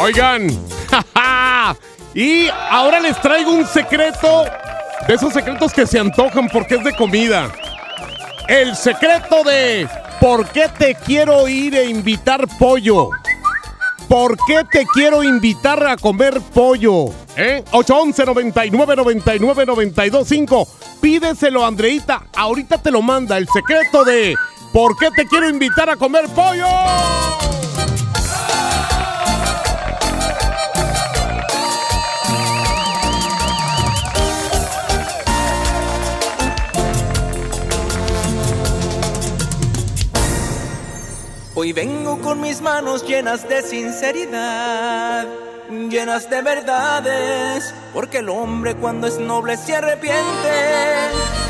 Oigan, y ahora les traigo un secreto de esos secretos que se antojan porque es de comida. El secreto de por qué te quiero ir e invitar pollo. ¿Por qué te quiero invitar a comer pollo? ¿Eh? 811 99 99 92 5. Pídeselo, Andreita. Ahorita te lo manda. El secreto de ¿Por qué te quiero invitar a comer pollo? Hoy vengo con mis manos llenas de sinceridad, llenas de verdades, porque el hombre cuando es noble se arrepiente.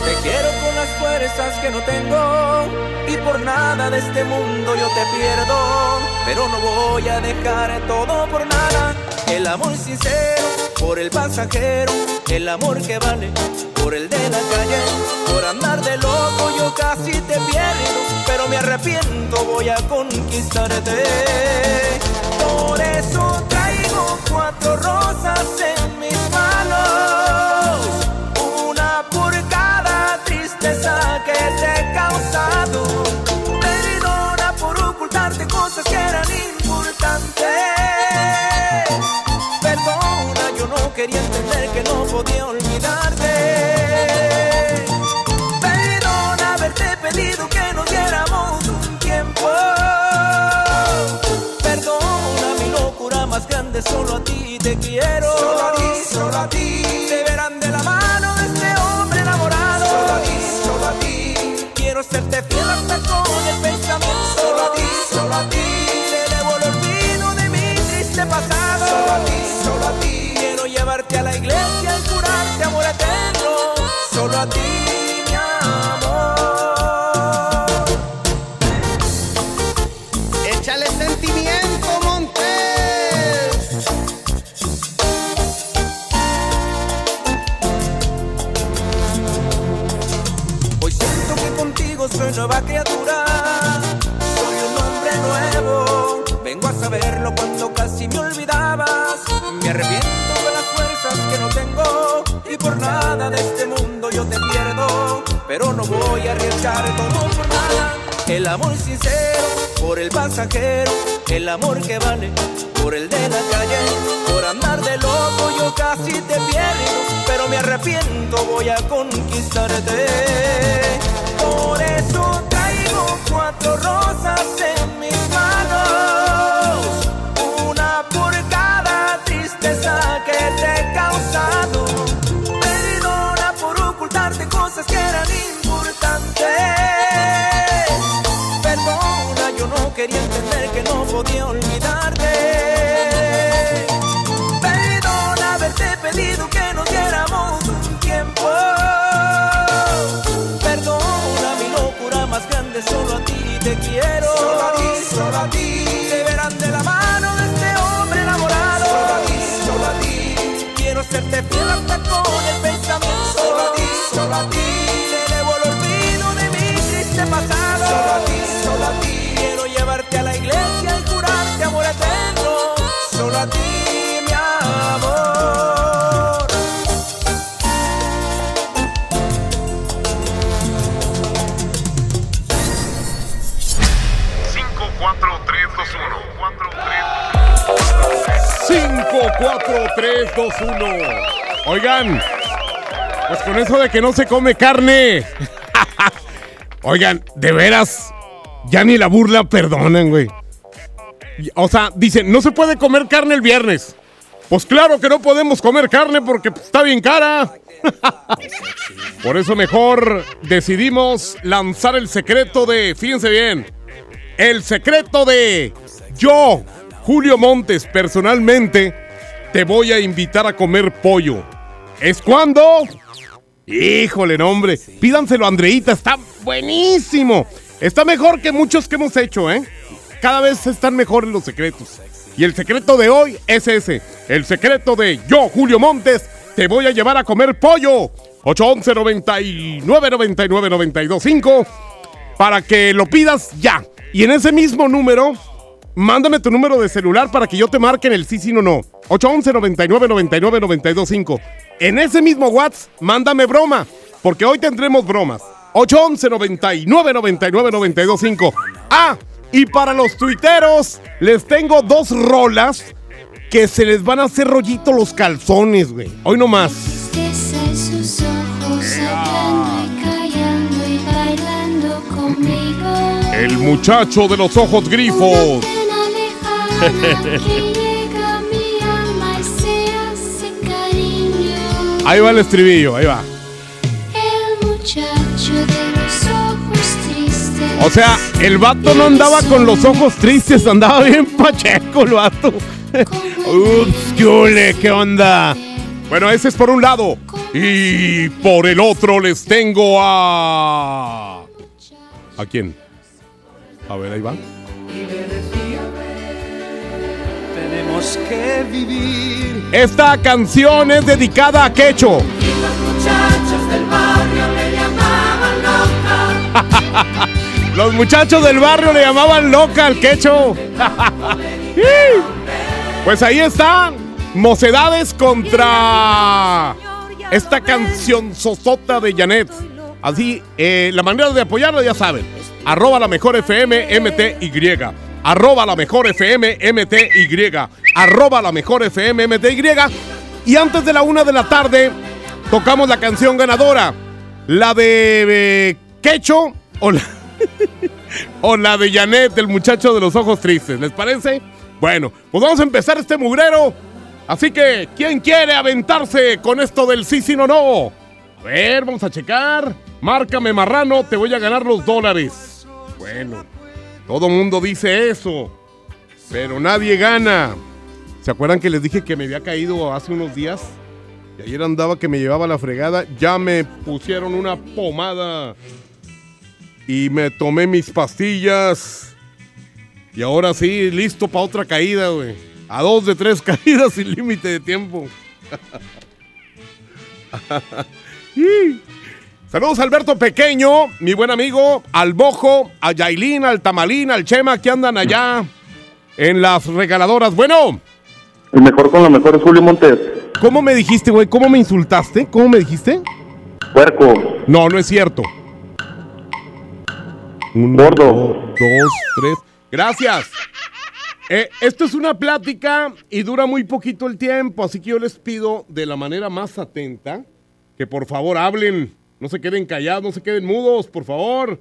Te quiero con las fuerzas que no tengo y por nada de este mundo yo te pierdo, pero no voy a dejar todo por nada. El amor sincero por el pasajero, el amor que vale por el de la calle, por andar de loco yo casi te pierdo, pero me arrepiento, voy a conquistarte. Por eso traigo cuatro rosas en mis manos, una por cada tristeza que te he causado. Perdona por ocultarte cosas que eran importantes. Quería entender que no podía olvidarte. Perdona haberte pedido que nos diéramos un tiempo. Perdona mi locura más grande, solo a ti te quiero. Solo a ti, solo a ti. Soy un hombre nuevo. Vengo a saberlo cuando casi me olvidabas. Me arrepiento de las fuerzas que no tengo. Y por nada de este mundo yo te pierdo. Pero no voy a arriesgar todo por nada. El amor sincero por el pasajero. El amor que vale por el de la calle. Por andar de loco yo casi te pierdo. Pero me arrepiento, voy a conquistarte. Por eso cuatro rosas en mis manos. Una por cada tristeza que te he causado. Perdona por ocultarte cosas que eran importantes. Perdona, yo no quería entender que no podía olvidarte. 4, 3, 2, 1. Oigan, pues con eso de que no se come carne. Oigan, de veras, ya ni la burla perdonan, güey. O sea, dicen, no se puede comer carne el viernes. Pues claro que no podemos comer carne porque está bien cara. Por eso mejor decidimos lanzar el secreto de, fíjense bien, el secreto de yo, Julio Montes, personalmente, te voy a invitar a comer pollo. ¿Es cuando? Híjole, no, hombre. Pídanselo Andreita, está buenísimo. Está mejor que muchos que hemos hecho, ¿eh? Cada vez están mejores los secretos. Y el secreto de hoy es ese. El secreto de yo, Julio Montes, te voy a llevar a comer pollo. 811 99 99 92 5 para que lo pidas ya. Y en ese mismo número, mándame tu número de celular para que yo te marque en el sí, sí, no, no. 811 99 99 92 5 En ese mismo WhatsApp, mándame broma, porque hoy tendremos bromas. 811 99 99 92 5 Ah, y para los tuiteros, les tengo dos rolas que se les van a hacer rollito los calzones, güey. Hoy nomás. sus ojos hablando y callando y bailando conmigo. El muchacho de los ojos grifos. Ahí va el estribillo, ahí va. El muchacho de los ojos tristes. O sea, el vato no andaba con los ojos tristes, andaba bien pacheco el vato. Ups. ¿Qué onda? Bueno, ese es por un lado. Y por el otro les tengo a... ¿A quién? A ver, ahí va. Tenemos que vivir. Esta canción es dedicada a Quecho. Muchachos del barrio le llamaban loca. Los muchachos del barrio le llamaban loca al Quecho. Pues ahí está. Mocedades contra esta canción sosota de Janet. Así, eh, la manera de apoyarla ya saben. Arroba la mejor FM MTY. Arroba la mejor FM MTY. Arroba la mejor FM MTY. Y antes de la una de la tarde, tocamos la canción ganadora. La de eh, Quecho o la, o la de Janet, el muchacho de los ojos tristes. ¿Les parece? Bueno, pues vamos a empezar este mugrero. Así que, ¿quién quiere aventarse con esto del sí, sí, no, no? A ver, vamos a checar. Márcame marrano, te voy a ganar los dólares. Bueno, todo mundo dice eso, pero nadie gana. ¿Se acuerdan que les dije que me había caído hace unos días? Y ayer andaba que me llevaba la fregada. Ya me pusieron una pomada. Y me tomé mis pastillas. Y ahora sí, listo para otra caída, güey. A dos de tres caídas sin límite de tiempo. Saludos a Alberto Pequeño, mi buen amigo, al Bojo, a Yailin, al Tamalín, al Chema, que andan allá en las regaladoras. Bueno. El mejor con lo mejor es Julio Montes. ¿Cómo me dijiste, güey? ¿Cómo me insultaste? ¿Cómo me dijiste? Puerco. No, no es cierto. Uno, Gordo. Dos, tres. Gracias. Eh, esto es una plática y dura muy poquito el tiempo, así que yo les pido de la manera más atenta que por favor hablen, no se queden callados, no se queden mudos, por favor,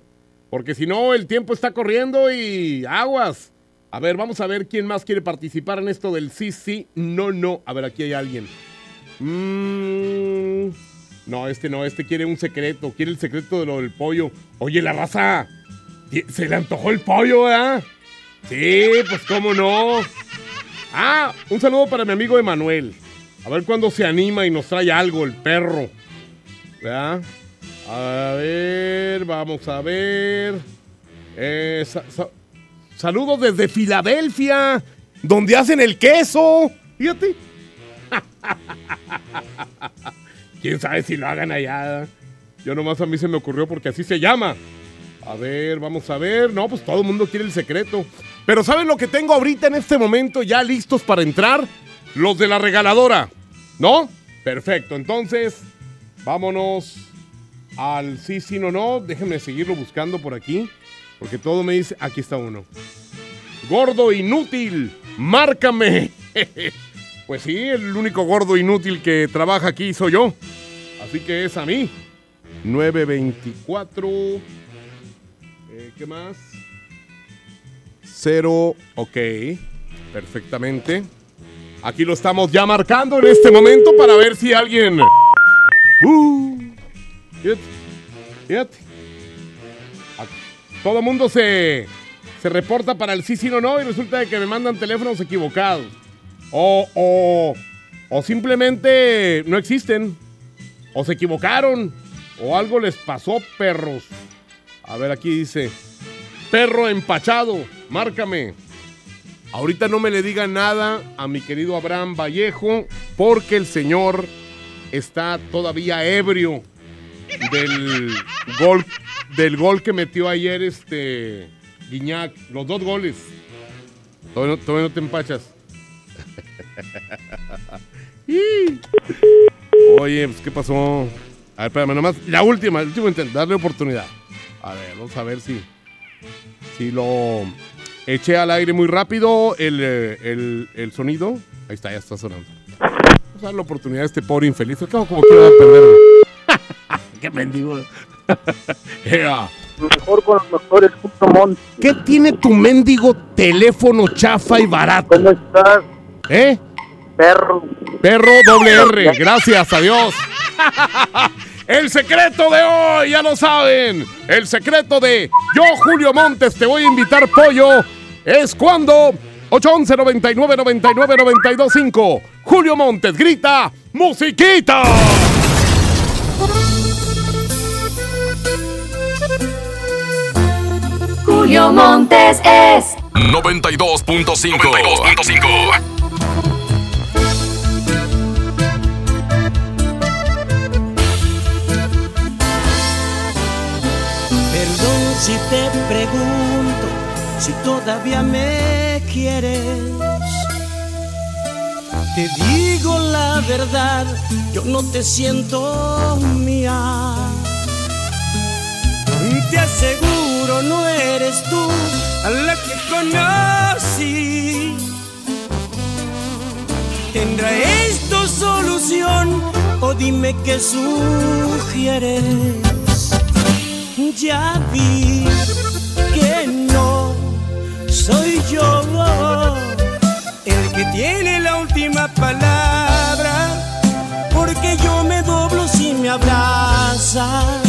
porque si no el tiempo está corriendo y aguas. A ver, vamos a ver quién más quiere participar en esto del sí, sí, no, no. A ver, aquí hay alguien. Mm, no, este no, este quiere un secreto, quiere el secreto de lo del pollo. Oye, la raza, se le antojó el pollo, ¿verdad? Sí, pues cómo no. Ah, un saludo para mi amigo Emanuel. A ver cuándo se anima y nos trae algo, el perro. ¿Verdad? A ver, vamos a ver. Eh, sa- sa- saludos desde Filadelfia, donde hacen el queso. Fíjate. Quién sabe si lo hagan allá. Yo nomás a mí se me ocurrió porque así se llama. A ver, vamos a ver. No, pues todo el mundo quiere el secreto. Pero ¿saben lo que tengo ahorita en este momento ya listos para entrar? Los de la regaladora. ¿No? Perfecto. Entonces, vámonos al sí, sí, no, no. Déjenme seguirlo buscando por aquí. Porque todo me dice... Aquí está uno. Gordo inútil. Márcame. Pues sí, el único gordo inútil que trabaja aquí soy yo. Así que es a mí. 924. Eh, ¿Qué más? Cero. Ok. Perfectamente. Aquí lo estamos ya marcando en este momento para ver si alguien. Uh, fíjate, fíjate. Todo mundo se, se reporta para el sí, sí, no, no y resulta que me mandan teléfonos equivocados. O, o, o simplemente no existen. O se equivocaron. O algo les pasó, perros. A ver, aquí dice. Perro empachado, márcame. Ahorita no me le diga nada a mi querido Abraham Vallejo porque el señor está todavía ebrio del gol, del gol que metió ayer este Guiñac. Los dos goles. Todavía no, te empachas. Oye, pues, ¿qué pasó? A ver, espérame, nomás. La última, el último intento, darle oportunidad. A ver, vamos a ver si. Si lo eché al aire muy rápido el, eh, el, el sonido. Ahí está, ya está sonando. Vamos a dar la oportunidad a este pobre infeliz. Acabo como quiera perderlo. Qué mendigo. Ea. Mejor con los mejores. ¿Qué tiene tu mendigo teléfono chafa y barato? ¿Cómo estás, ¿Eh? perro? Perro doble R, gracias a Dios. El secreto de hoy, ya lo saben. El secreto de yo, Julio Montes, te voy a invitar pollo. Es cuando 811 99 99 92 5. Julio Montes grita musiquita. Julio Montes es 92.5. 92.5. Perdón si te pregunto si todavía me quieres. Te digo la verdad, yo no te siento mía. Te aseguro no eres tú a la que conocí. ¿Tendrá esto solución o dime qué sugieres? Ya vi que no soy yo el que tiene la última palabra, porque yo me doblo si me abrazas.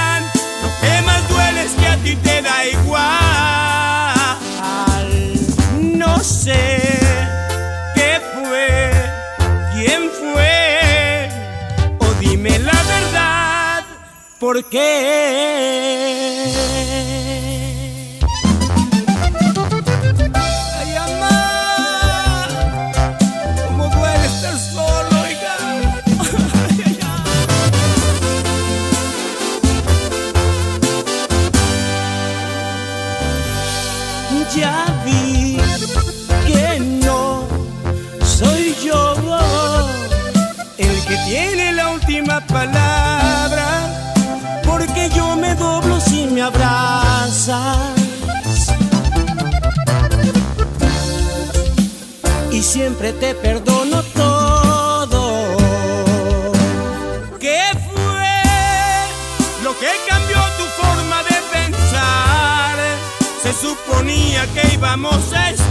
Que más duele es que a ti te da igual. No sé qué fue, quién fue, o dime la verdad, ¿por qué? Palabra, porque yo me doblo si me abrazas. Y siempre te perdono todo. ¿Qué fue lo que cambió tu forma de pensar? Se suponía que íbamos a estar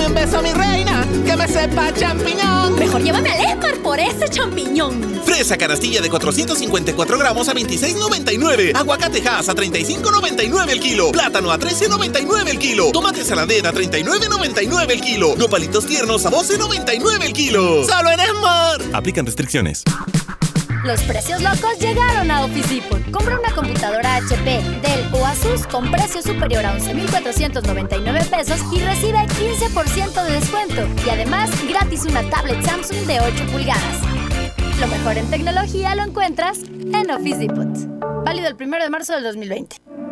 Dame un beso, mi reina, que me sepa champiñón. Mejor llévame al Esmar por ese champiñón. Fresa canastilla de 454 gramos a 26.99. Aguacate Hass a 35.99 el kilo. Plátano a 13.99 el kilo. Tomate saladera a 39.99 el kilo. Nopalitos tiernos a 12.99 el kilo. ¡Solo en Esmar! Aplican restricciones. Los precios locos llegaron a Office Depot. Compra una computadora HP, Dell o Asus con precio superior a 11,499 pesos y recibe 15% de descuento. Y además, gratis una tablet Samsung de 8 pulgadas. Lo mejor en tecnología lo encuentras en Office Depot. Válido el 1 de marzo del 2020.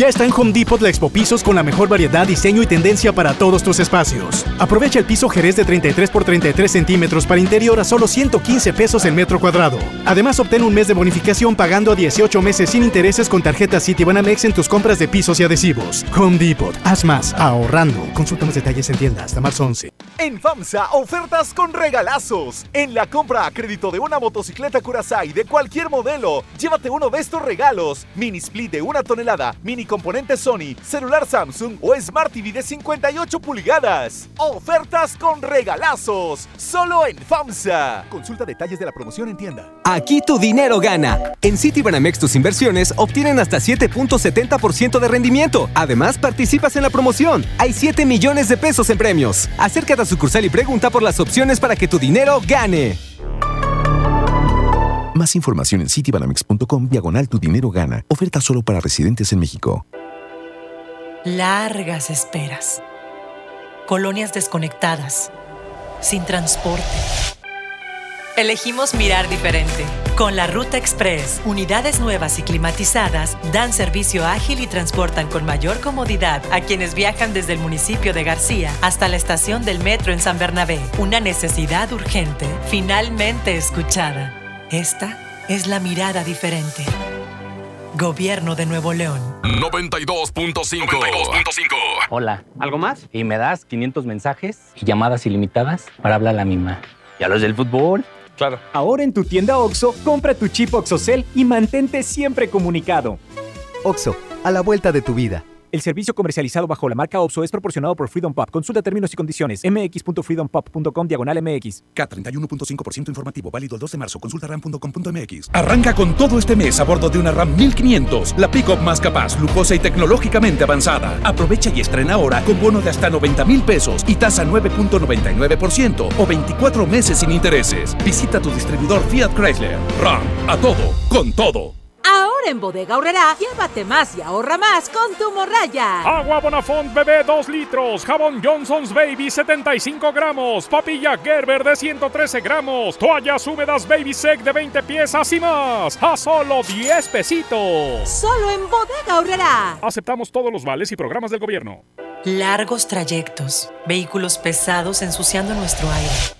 Ya está en Home Depot la Expo Pisos con la mejor variedad, diseño y tendencia para todos tus espacios. Aprovecha el piso Jerez de 33 por 33 centímetros para interior a solo 115 pesos el metro cuadrado. Además, obtén un mes de bonificación pagando a 18 meses sin intereses con tarjeta Citibanamex en tus compras de pisos y adhesivos. Home Depot, haz más, ahorrando. Consulta más detalles en tienda hasta marzo 11. En FAMSA, ofertas con regalazos. En la compra a crédito de una motocicleta Curaçao de cualquier modelo, llévate uno de estos regalos. Mini split de una tonelada, mini componente Sony, celular Samsung o Smart TV de 58 pulgadas. Ofertas con regalazos. Solo en FAMSA. Consulta detalles de la promoción en tienda. Aquí tu dinero gana. En Citibanamex tus inversiones obtienen hasta 7.70% de rendimiento. Además, participas en la promoción. Hay 7 millones de pesos en premios. Acércate a sucursal y pregunta por las opciones para que tu dinero gane. Más información en citibanamex.com diagonal tu dinero gana. Oferta solo para residentes en México. Largas esperas. Colonias desconectadas. Sin transporte. Elegimos mirar diferente. Con la Ruta Express, unidades nuevas y climatizadas dan servicio ágil y transportan con mayor comodidad a quienes viajan desde el municipio de García hasta la estación del metro en San Bernabé. Una necesidad urgente, finalmente escuchada. Esta es la mirada diferente. Gobierno de Nuevo León. 92.5. Hola, ¿algo más? Y me das 500 mensajes y llamadas ilimitadas para hablar a la misma. ¿Y a los del fútbol? Claro. Ahora en tu tienda OXO, compra tu chip OXOCEL y mantente siempre comunicado. OXO, a la vuelta de tu vida. El servicio comercializado bajo la marca OPSO es proporcionado por Freedom Pop. Consulta términos y condiciones. mx.freedompop.com diagonal mx. K31.5% informativo. Válido el 2 de marzo. Consulta ram.com.mx. Arranca con todo este mes a bordo de una RAM 1500. La pick-up más capaz, lujosa y tecnológicamente avanzada. Aprovecha y estrena ahora con bono de hasta 90 mil pesos y tasa 9.99% o 24 meses sin intereses. Visita tu distribuidor Fiat Chrysler. RAM. A todo. Con todo. Ahora en Bodega Horrera, llévate más y ahorra más con tu morraya. Agua Bonafont bebé 2 litros, jabón Johnson's Baby 75 gramos, papilla Gerber de 113 gramos, toallas húmedas Baby Sec de 20 piezas y más, a solo 10 pesitos. Solo en Bodega Horrera. Aceptamos todos los vales y programas del gobierno. Largos trayectos, vehículos pesados ensuciando nuestro aire.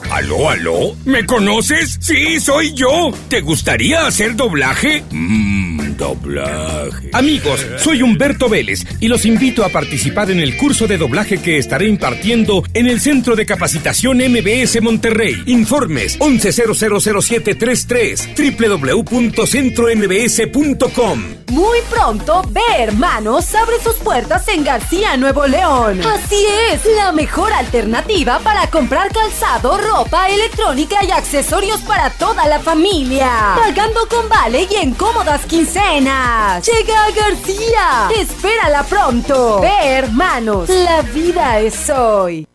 ¿Aló, aló? ¿Me conoces? Sí, soy yo. ¿Te gustaría hacer doblaje? Mmm, doblaje. Amigos, soy Humberto Vélez y los invito a participar en el curso de doblaje que estaré impartiendo en el Centro de Capacitación MBS Monterrey. Informes 11000733 www.centrombs.com. Muy pronto, Ve Hermanos abre sus puertas en García, Nuevo León. Así es, la mejor alternativa para comprar calzado, ropa, electrónica y accesorios para toda la familia. Pagando con vale y en cómodas quincenas. Llega García. Espérala pronto. Ve Hermanos, la vida es hoy.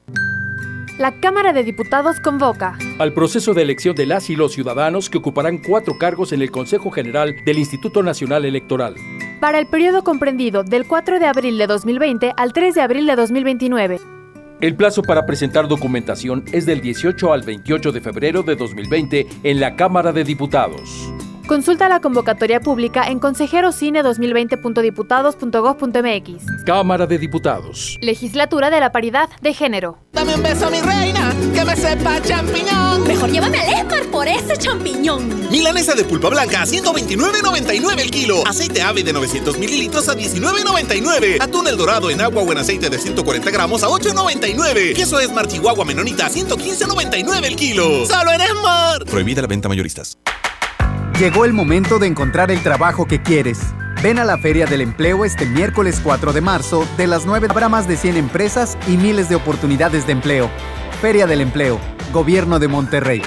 La Cámara de Diputados convoca al proceso de elección de las y los ciudadanos que ocuparán cuatro cargos en el Consejo General del Instituto Nacional Electoral. para el periodo comprendido del 4 de abril de 2020 al 3 de abril de 2029. El plazo para presentar documentación es del 18 al 28 de febrero de 2020 en la Cámara de Diputados. Consulta la convocatoria pública en consejerocine2020.diputados.gov.mx. Cámara de Diputados. Legislatura de la Paridad de Género. Dame un beso, mi reina, que me sepa champiñón. Mejor llévame al Esmar por ese champiñón. Milanesa de pulpa blanca a 129.99 el kilo. Aceite ave de 900 mililitros a 19.99. Atún el dorado en agua o en aceite de 140 gramos a 8.99. Queso Esmar Chihuahua Menonita a 115.99 el kilo. ¡Solo en Esmar! Prohibida la venta mayoristas. Llegó el momento de encontrar el trabajo que quieres. Ven a la Feria del Empleo este miércoles 4 de marzo. De las 9 habrá más de 100 empresas y miles de oportunidades de empleo. Feria del Empleo, Gobierno de Monterrey.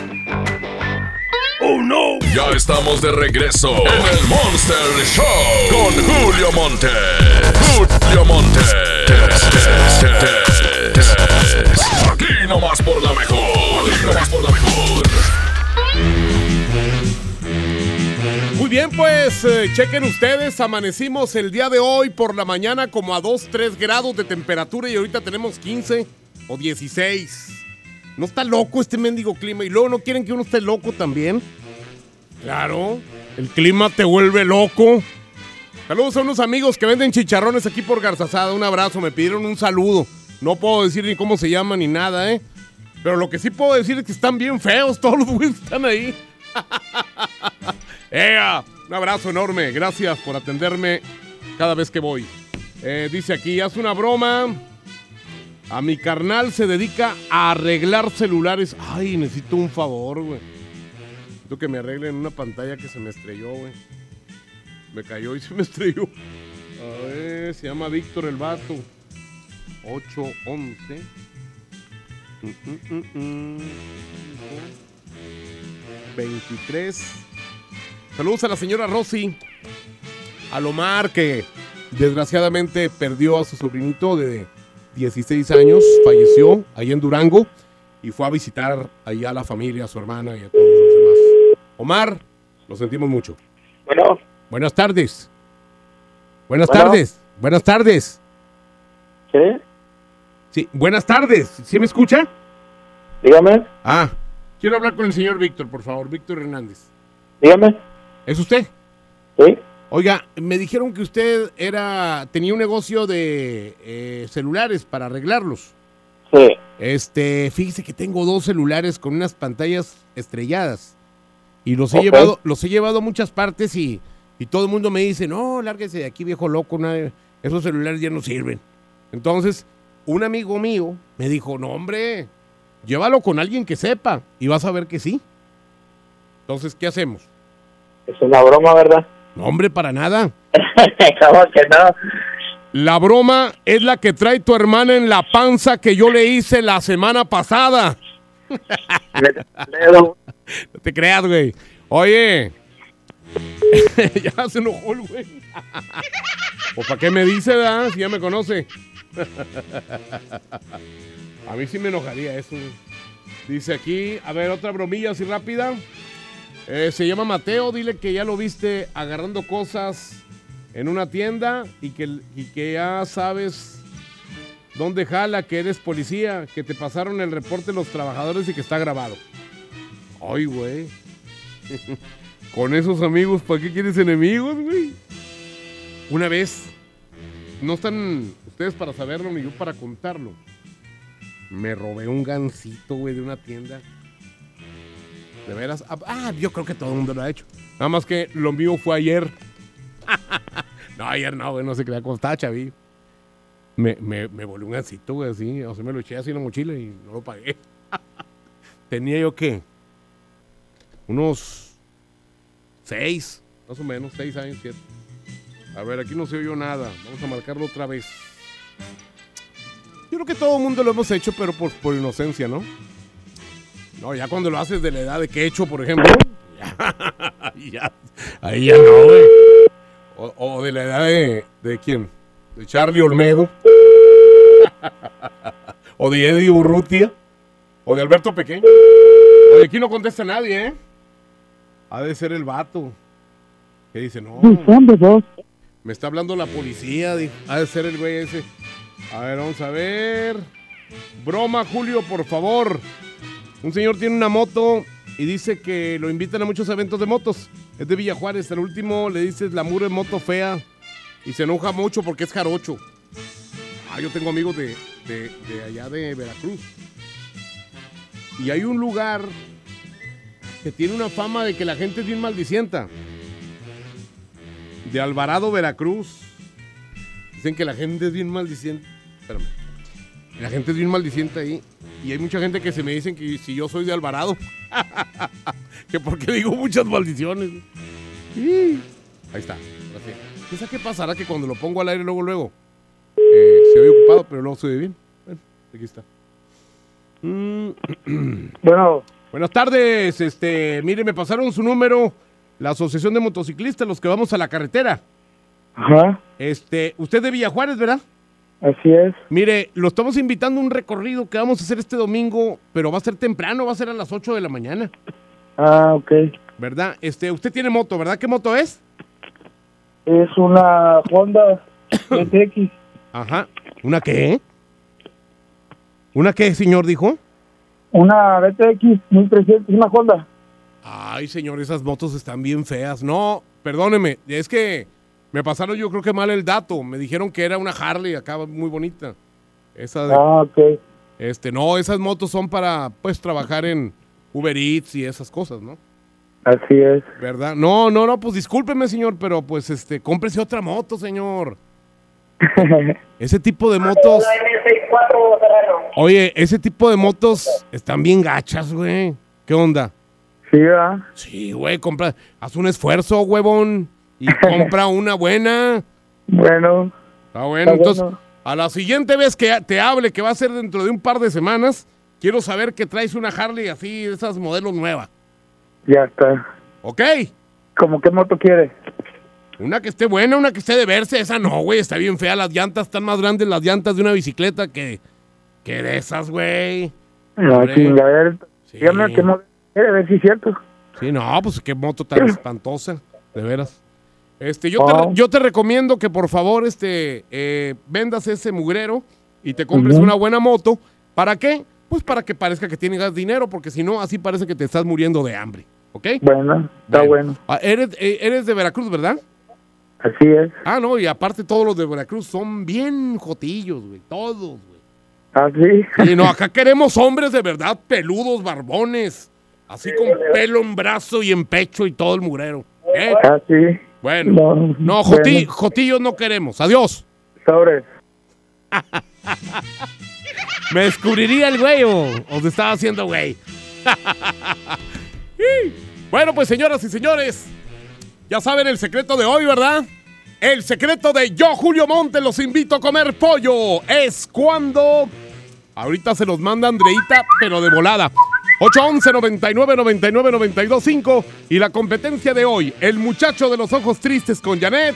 ¡Oh no! Ya estamos de regreso en el Monster Show con Julio Monte. Julio Monte. Aquí nomás por la mejor. Aquí nomás por la mejor. Muy bien, pues eh, chequen ustedes, amanecimos el día de hoy por la mañana como a 2, 3 grados de temperatura y ahorita tenemos 15 o 16. ¿No está loco este mendigo clima? Y luego no quieren que uno esté loco también. Claro, el clima te vuelve loco. Saludos a unos amigos que venden chicharrones aquí por Garzazada. Un abrazo, me pidieron un saludo. No puedo decir ni cómo se llaman ni nada, ¿eh? Pero lo que sí puedo decir es que están bien feos todos los güeyes que están ahí. ¡Ea! Un abrazo enorme. Gracias por atenderme cada vez que voy. Eh, dice aquí, haz una broma. A mi carnal se dedica a arreglar celulares. Ay, necesito un favor, güey. Necesito que me arreglen una pantalla que se me estrelló, güey. Me cayó y se me estrelló. A ver, se llama Víctor el vato. 811. Mm, mm, mm, mm. 23. Saludos a la señora Rosy. A Lomar, que desgraciadamente perdió a su sobrinito de 16 años. Falleció ahí en Durango. Y fue a visitar ahí a la familia, a su hermana y a todos los demás. Omar, lo sentimos mucho. Bueno. Buenas tardes. Buenas Bueno. tardes. Buenas tardes. ¿Sí? Sí, buenas tardes. ¿Sí me escucha? Dígame. Ah, quiero hablar con el señor Víctor, por favor. Víctor Hernández. Dígame. ¿Es usted? Sí. Oiga, me dijeron que usted era tenía un negocio de eh, celulares para arreglarlos. Sí. Este, fíjese que tengo dos celulares con unas pantallas estrelladas y los he llevado, los he llevado a muchas partes y, y todo el mundo me dice, no, lárguese de aquí, viejo loco, esos celulares ya no sirven. Entonces, un amigo mío me dijo, no, hombre, llévalo con alguien que sepa y vas a ver que sí. Entonces, ¿qué hacemos? Es una broma, ¿verdad? No, hombre, para nada. ¿Cómo que no? La broma es la que trae tu hermana en la panza que yo le hice la semana pasada. no te creas, güey. Oye. ya se enojó el güey. ¿O para qué me dice, verdad? Si ya me conoce. A mí sí me enojaría eso. Dice aquí, a ver, otra bromilla así rápida. Eh, se llama Mateo, dile que ya lo viste agarrando cosas en una tienda y que, y que ya sabes dónde jala, que eres policía, que te pasaron el reporte los trabajadores y que está grabado. Ay, güey. Con esos amigos, ¿para qué quieres enemigos, güey? Una vez, no están ustedes para saberlo ni yo para contarlo. Me robé un gansito, güey, de una tienda. De veras. Ah, Ah, yo creo que todo el mundo lo ha hecho. Nada más que lo mío fue ayer. no, ayer no, güey, no se crea cómo estaba, chaví. Me, me, me volé un gansito, güey, así. O sea, me lo eché así en la mochila y no lo pagué. Tenía yo, ¿qué? Unos seis, más o menos, seis años, siete. A ver, aquí no se oyó nada. Vamos a marcarlo otra vez. Yo creo que todo el mundo lo hemos hecho, pero por, por inocencia, ¿no? No, ya cuando lo haces de la edad de quecho, por ejemplo. Ya, ya, ahí ya no, güey. O, o de la edad de. ¿De quién? De Charlie Olmedo. o de Eddie Urrutia. O de Alberto Pequeño. Oye, aquí no contesta nadie, ¿eh? Ha de ser el vato. Que dice, no. Me está hablando la policía. dijo. Ha de ser el güey ese. A ver, vamos a ver. Broma, Julio, por favor. Un señor tiene una moto y dice que lo invitan a muchos eventos de motos. Es de Villa Juárez. El último le dices la mure moto fea y se enoja mucho porque es jarocho. Ah, yo tengo amigos de, de- de allá de Veracruz. Y hay un lugar que tiene una fama de que la gente es bien maldicienta. De Alvarado, Veracruz. Dicen que la gente es bien maldiciente. Espérame. La gente es bien maldiciente ahí. Y hay mucha gente que se me dicen que si yo soy de Alvarado. que porque digo muchas maldiciones. Ahí está. ahora sí. ¿Qué sabe qué pasará que cuando lo pongo al aire luego, luego? eh, se ve ocupado, pero luego se ve bien. Bueno, aquí está. bueno. Buenas tardes. Este, mire, me pasaron su número. La Asociación de Motociclistas, los que vamos a la carretera. Ajá. Este, usted de Villa Juárez, ¿verdad? Así es. Mire, lo estamos invitando a un recorrido que vamos a hacer este domingo, pero va a ser temprano, va a ser a las 8 de la mañana. Ah, ok. ¿Verdad? Este, usted tiene moto, ¿verdad? ¿Qué moto es? Es una Honda GTX. Ajá. ¿Una qué? ¿Una qué, señor, dijo? Una GTX 1300, una Honda. Ay, señor, esas motos están bien feas. No, perdóneme, es que me pasaron yo creo que mal el dato. Me dijeron que era una Harley acá muy bonita. Esa de- Ah, ok. Este, no, esas motos son para pues trabajar en Uber Eats y esas cosas, ¿no? Así es. ¿Verdad? No, no, no, pues discúlpeme, señor, pero pues este, cómprese otra moto, señor. Ese tipo de motos. Oye, ese tipo de motos están bien gachas, güey. ¿Qué onda? Sí, ¿verdad? Sí, güey, compra, haz un esfuerzo, huevón, y compra una buena. Bueno. Está bueno, Está entonces, bueno. a la siguiente vez que te hable, que va a ser dentro de un par de semanas, quiero saber que traes una Harley así, de esas modelos nuevas. Ya está. ¿Ok? ¿Cómo qué moto quiere? Una que esté buena, una que esté de verse, esa no, güey, está bien fea, las llantas están más grandes las llantas de una bicicleta que, que de esas, güey. No, Hombre. chinga, a ver. Dígame qué moto quiere, a ver si es cierto. Sí, no, pues qué moto tan espantosa, de veras. Este, yo, Oh. te, yo te recomiendo que por favor este, eh, vendas ese mugrero y te compres una buena moto. ¿Para qué? Pues para que parezca que tienes dinero, porque si no, así parece que te estás muriendo de hambre. ¿Ok? Bueno, está bueno. Ah, eres, eh, eres de Veracruz, ¿verdad? Así es. Ah, no, y aparte todos los de Veracruz son bien jotillos, güey. Todos, güey. Así. Y no, acá queremos hombres de verdad, peludos, barbones. Así con pelo en brazo y en pecho y todo el mugrero. ¿eh? Así. Bueno, No, no, joti- bueno. jotillos no queremos. Adiós. Sobre. ¿Me descubriría el güey o, o se estaba haciendo güey? Bueno, pues señoras y señores, ya saben el secreto de hoy, ¿verdad? El secreto de yo, Julio Monte, los invito a comer pollo. Es cuando... Ahorita se los manda Andreita, pero de volada. 811 99 99 92 5 y la competencia de hoy, el muchacho de los ojos tristes con Janet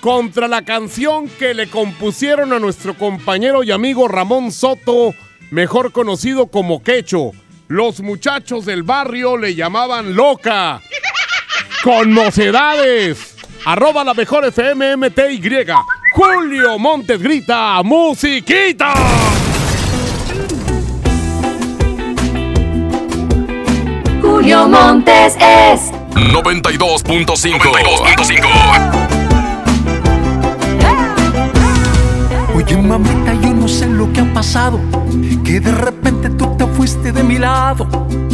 contra la canción que le compusieron a nuestro compañero y amigo Ramón Soto, mejor conocido como Quecho. Los muchachos del barrio le llamaban loca. con mocedades. Arroba la mejor FMMTY. Julio Montes grita, musiquita. Julio Montes es 92.5. Oye mamita, yo no sé lo que ha pasado, que de repente tú te fuiste de mi lado.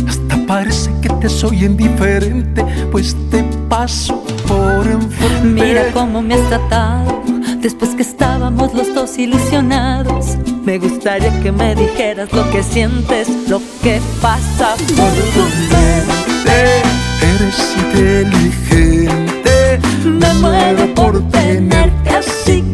Hasta parece que te soy indiferente, pues te paso por enfrente. Mira cómo me has tratado, después que estábamos los dos ilusionados. Me gustaría que me dijeras lo que sientes, lo que pasa por tu mente. Eres inteligente, Me muero por tenerte así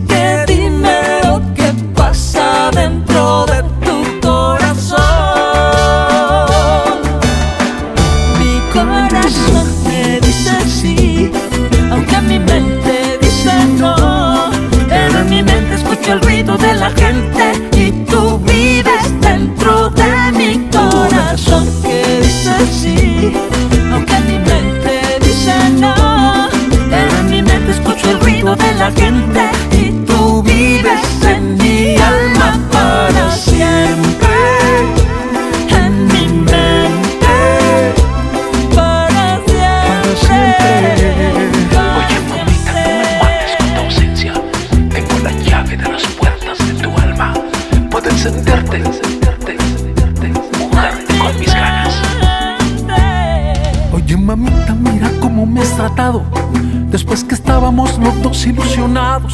estábamos los dos ilusionados.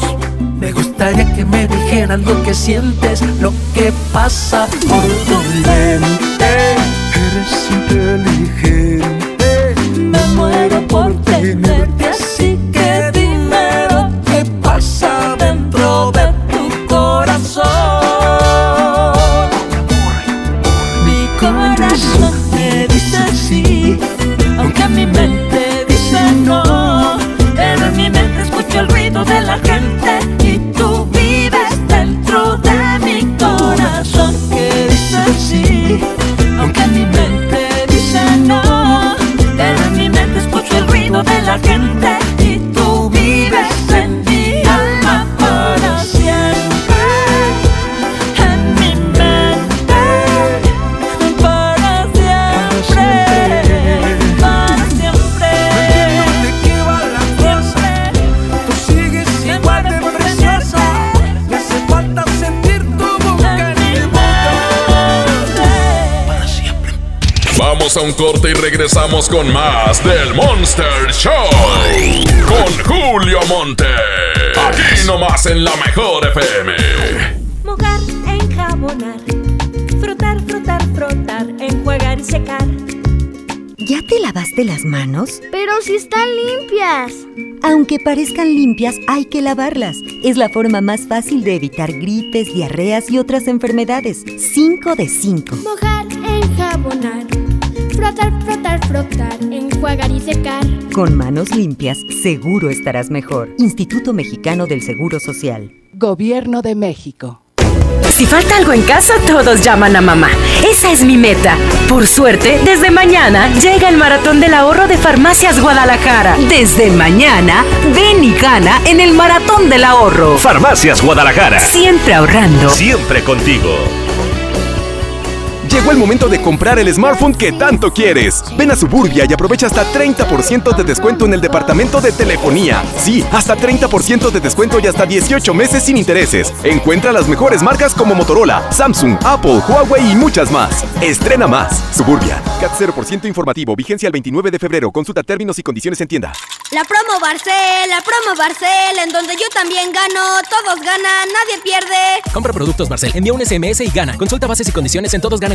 Me gustaría que me dijeras lo que sientes, lo que pasa por tu mente. Eres inteligente, Me muero por tenerte Vamos a un corte y regresamos con más del Monster Show. Con Julio Monte. Aquí nomás en la mejor FM. Mojar, enjabonar, frotar, frotar, frotar, enjuagar y secar. ¿Ya te lavaste las manos? Pero si están limpias. Aunque parezcan limpias, hay que lavarlas. Es la forma más fácil de evitar gripes, diarreas y otras enfermedades. 5 de 5. Mojar, enjabonar, frotar, frotar, frotar, enjuagar y secar. Con manos limpias, seguro estarás mejor. Instituto Mexicano del Seguro Social. Gobierno de México. Si falta algo en casa, todos llaman a mamá. Esa es mi meta. Por suerte, desde mañana llega el Maratón del Ahorro de Farmacias Guadalajara. Desde mañana, ven y gana en el Maratón del Ahorro. Farmacias Guadalajara. Siempre ahorrando. Siempre contigo. Llegó el momento de comprar el smartphone que tanto quieres. Ven a Suburbia y aprovecha hasta 30% de descuento en el departamento de telefonía. Sí, hasta 30% de descuento y hasta 18 meses sin intereses. Encuentra las mejores marcas como Motorola, Samsung, Apple, Huawei y muchas más. Estrena más. Suburbia. CAT 0% informativo. Vigencia el 29 de febrero. Consulta términos y condiciones en tienda. La promo Barcel, la promo Barcel, en donde yo también gano, todos ganan, nadie pierde. Compra productos Barcel, envía un SMS y gana. Consulta bases y condiciones en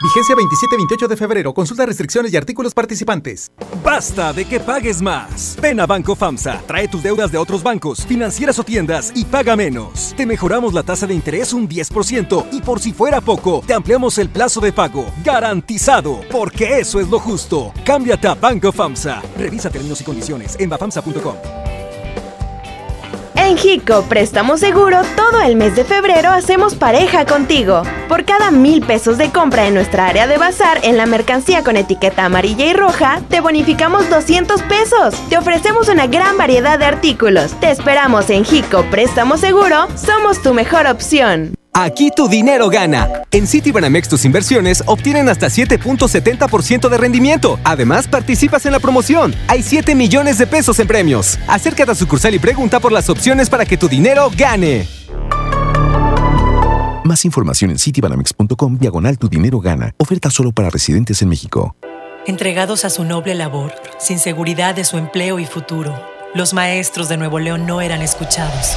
Vigencia 27-28 de febrero. Consulta restricciones y artículos participantes. Basta de que pagues más. Ven a Banco FAMSA, trae tus deudas de otros bancos, financieras o tiendas y paga menos. Te mejoramos la tasa de interés un 10% y por si fuera poco, te ampliamos el plazo de pago. Garantizado, porque eso es lo justo. Cámbiate a Banco FAMSA. Revisa términos y condiciones en bafamsa.com. En Hico Préstamo Seguro, todo el mes de febrero hacemos pareja contigo. Por cada mil pesos de compra en nuestra área de bazar en la mercancía con etiqueta amarilla y roja, te bonificamos 200 pesos. Te ofrecemos una gran variedad de artículos. Te esperamos en Hico Préstamo Seguro, somos tu mejor opción. Aquí tu dinero gana. En Citibanamex tus inversiones obtienen hasta 7.70% de rendimiento. Además, participas en la promoción. Hay 7 millones de pesos en premios. Acércate a sucursal y pregunta por las opciones para que tu dinero gane. Más información en citibanamex.com diagonal tu dinero gana. Oferta solo para residentes en México. Entregados a su noble labor, sin seguridad de su empleo y futuro, los maestros de Nuevo León no eran escuchados.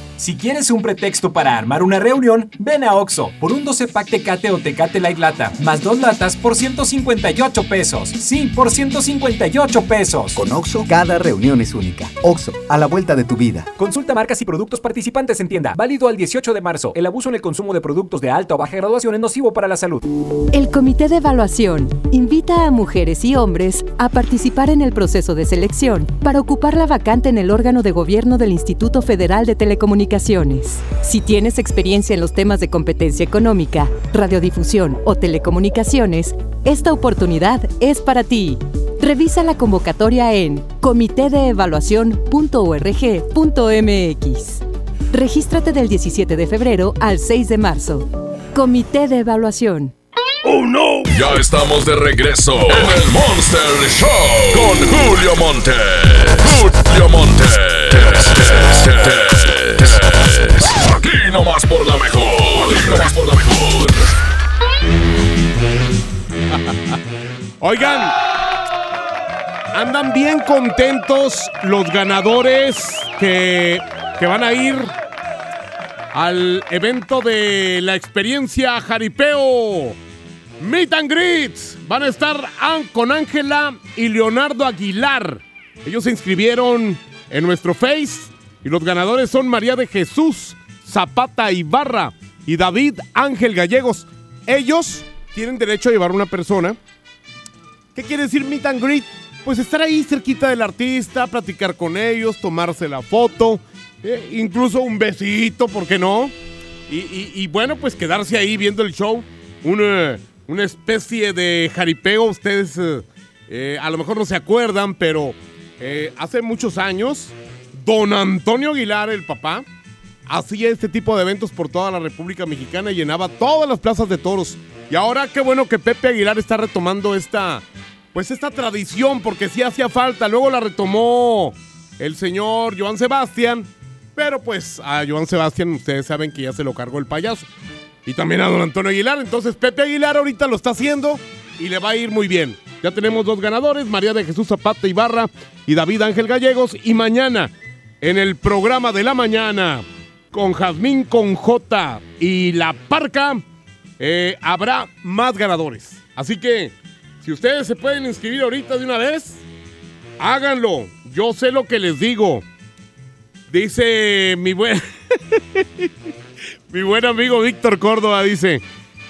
Si quieres un pretexto para armar una reunión, ven a Oxo por un 12 pack Tecate o Tecate Light Lata, más dos latas por 158 pesos. Sí, por 158 pesos. Con Oxo, cada reunión es única. Oxo, a la vuelta de tu vida. Consulta marcas y productos participantes en tienda. Válido al 18 de marzo. El abuso en el consumo de productos de alta o baja graduación es nocivo para la salud. El Comité de Evaluación invita a mujeres y hombres a participar en el proceso de selección para ocupar la vacante en el órgano de gobierno del Instituto Federal de Telecomunicaciones. Si tienes experiencia en los temas de competencia económica, radiodifusión o telecomunicaciones, esta oportunidad es para ti. Revisa la convocatoria en comitedeevaluación.org.mx. Regístrate del 17 de febrero al 6 de marzo. Comité de Evaluación. ¡Oh no! Ya estamos de regreso en el Monster Show con Julio Monte. Julio Monte. Aquí nomás por la mejor. Aquí nomás por la mejor. Oigan, andan bien contentos los ganadores que, que van a ir al evento de la experiencia Jaripeo. Meet and Greets. Van a estar con Ángela y Leonardo Aguilar. Ellos se inscribieron en nuestro Face y los ganadores son María de Jesús Zapata Ibarra y David Ángel Gallegos. Ellos tienen derecho a llevar una persona. ¿Qué quiere decir meet and greet? Pues estar ahí cerquita del artista, platicar con ellos, tomarse la foto, eh, incluso un besito, ¿por qué no? Y, bueno, pues quedarse ahí viendo el show. Una, una especie de jaripeo. Ustedes eh, eh, a lo mejor no se acuerdan, pero eh, hace muchos años, don Antonio Aguilar, el papá, hacía este tipo de eventos por toda la República Mexicana y llenaba todas las plazas de toros. Y ahora qué bueno que Pepe Aguilar está retomando esta, pues esta tradición, porque sí hacía falta. Luego la retomó el señor Joan Sebastián, pero pues a Joan Sebastián ustedes saben que ya se lo cargó el payaso. Y también a don Antonio Aguilar. Entonces Pepe Aguilar ahorita lo está haciendo y le va a ir muy bien. Ya tenemos dos ganadores, María de Jesús Zapata Ibarra y David Ángel Gallegos. Y mañana, en el programa de la mañana, con Jazmín con J y La Parca, eh, habrá más ganadores. Así que, si ustedes se pueden inscribir ahorita de una vez, háganlo. Yo sé lo que les digo. Dice mi buen, mi buen amigo Víctor Córdoba, dice,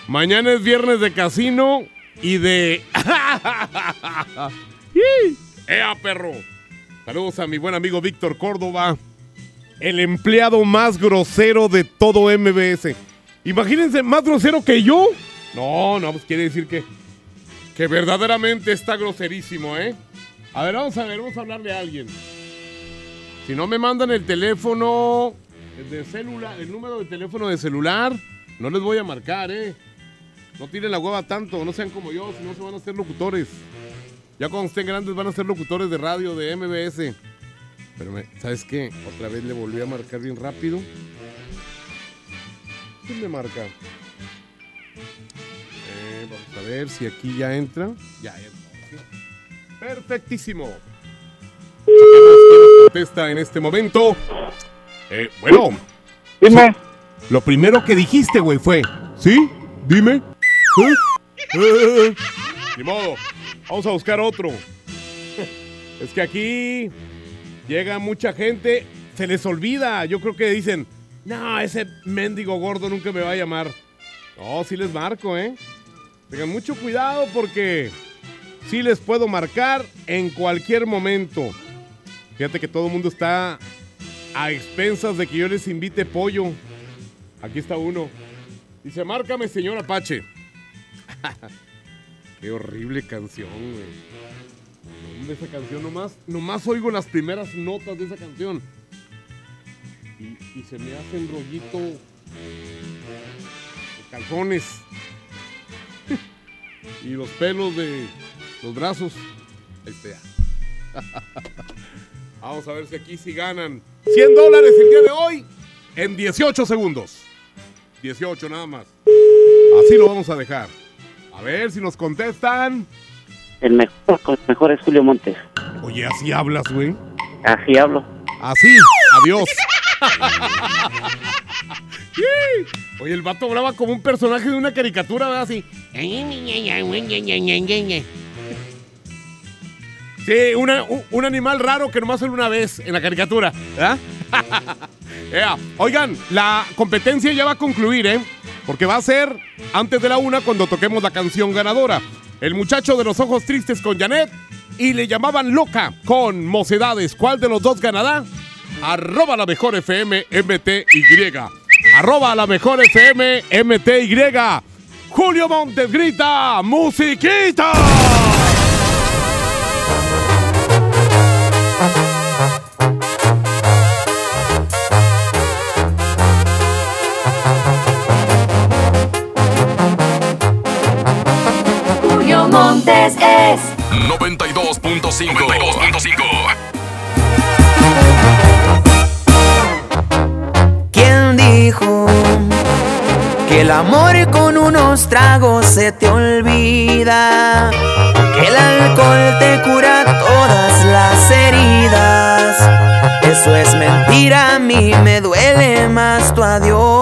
mañana es viernes de casino y de... ¡Ea, perro! Saludos a mi buen amigo Víctor Córdoba, el empleado más grosero de todo MBS. Imagínense, más grosero que yo. No, no, pues quiere decir que, que verdaderamente está groserísimo, ¿eh? A ver, vamos a ver, vamos a hablarle a alguien. Si no me mandan el teléfono de celular, el número de teléfono de celular, no les voy a marcar, ¿eh? No tiren la hueva tanto, no sean como yo, si no se van a hacer locutores. Ya cuando estén grandes van a ser locutores de radio, de MBS. Pero, me, ¿sabes qué? Otra vez le volví a marcar bien rápido. ¿Quién me marca? Eh, vamos a ver si aquí ya entra. Ya entra. ¿sí? Perfectísimo. Quién nos contesta en este momento. Eh, bueno. Dime. Lo primero que dijiste, güey, fue. ¿Sí? Dime. ¿Eh? Eh, Ni modo. Vamos a buscar otro. Es que aquí llega mucha gente. Se les olvida. Yo creo que dicen. No, ese mendigo gordo nunca me va a llamar. No, sí les marco, ¿eh? Tengan mucho cuidado porque sí les puedo marcar en cualquier momento. Fíjate que todo el mundo está a expensas de que yo les invite pollo. Aquí está uno. Dice, márcame, señor Apache. Qué horrible canción, güey. Esa canción nomás, nomás oigo las primeras notas de esa canción. Y, se me hace un rollito de calzones. y los pelos de los brazos. Ahí está. Vamos a ver si aquí sí ganan 100 dólares el día de hoy en 18 segundos. 18 nada más. Así lo vamos a dejar. A ver si nos contestan. El mejor, el mejor es Julio Montes. Oye, así hablas, güey. Así hablo. Así. Adiós. Oye, el vato hablaba como un personaje de una caricatura, ¿verdad? Así. Sí, una- un, un animal raro que nomás sale una vez en la caricatura. Oigan, la competencia ya va a concluir, ¿eh? Porque va a ser antes de la una cuando toquemos la canción ganadora. El muchacho de los ojos tristes con Janet y le llamaban loca con mocedades. ¿Cuál de los dos ganará? Arroba la mejor FM MTY. Arroba la mejor FM MTY. Julio Montes grita, musiquita. Montes es 92.5. 92.5. ¿Quién dijo que el amor con unos tragos se te olvida? Que el alcohol te cura todas las heridas. Eso es mentira, a mí me duele más tu adiós.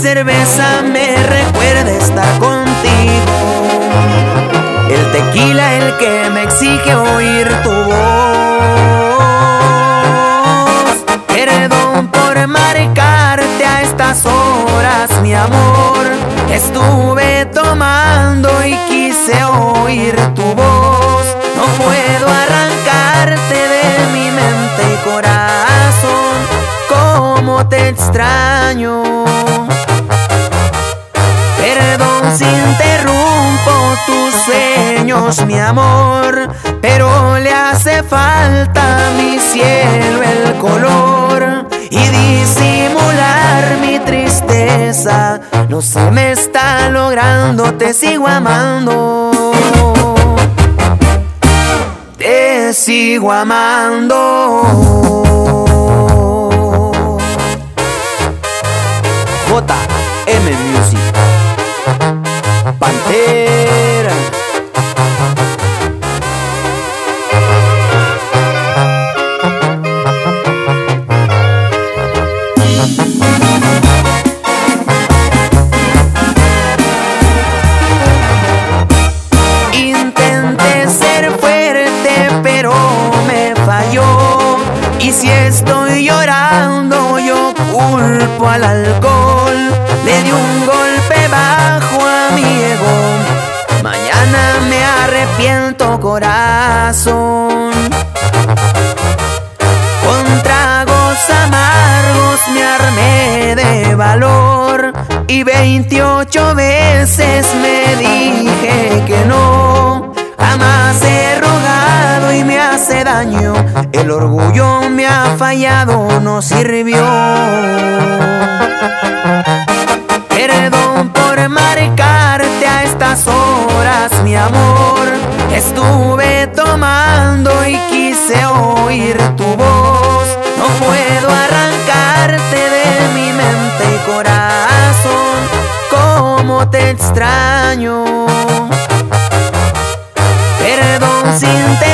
Cerveza me recuerda estar contigo. El tequila el que me exige oír tu voz. Perdón por marcarte a estas horas, mi amor. Estuve tomando y quise oír tu voz. No puedo arrancarte de mi mente y corazón. Cómo te extraño. Si interrumpo tus sueños, mi amor, pero le hace falta a mi cielo el color y disimular mi tristeza. No se me está logrando, te sigo amando. Te sigo amando. JM Music. Al alcohol. Le di un golpe bajo a mi ego. Mañana me arrepiento, corazón. Con tragos amargos me armé de valor. Y 28 veces me dije que no. Jamás he rogado y me El orgullo me ha fallado, no sirvió. Perdón por marcarte a estas horas, mi amor. Estuve tomando y quise oír tu voz. No puedo arrancarte de mi mente y corazón. Cómo te extraño. Perdón si interrumpo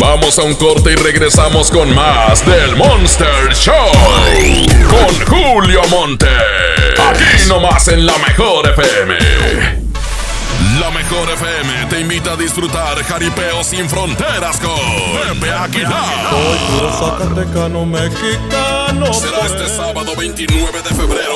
Vamos a un corte y regresamos con más del Monster Show. Con Julio Monte. Aquí nomás en la mejor FM. La mejor FM te invita a disfrutar jaripeo sin fronteras con Pepe Aguilar. Soy puro zacatecano mexicano. Será este sábado 29 de febrero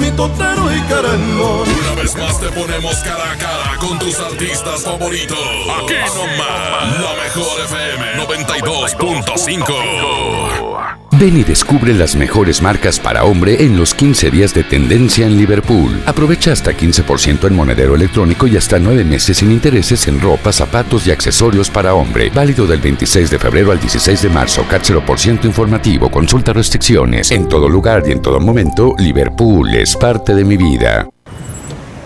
mi totero y querendón. Una vez más te ponemos cara a cara con tus artistas favoritos. Aquí nomás, la mejor FM 92.5. Ven y descubre las mejores marcas para hombre en los 15 días de tendencia en Liverpool. Aprovecha hasta 15% en monedero electrónico y hasta 9 meses sin intereses en ropa, zapatos y accesorios para hombre. Válido del 26 de febrero al 16 de marzo. CAT 0% informativo. Consulta restricciones. En todo lugar y en todo momento, Liverpool es parte de mi vida.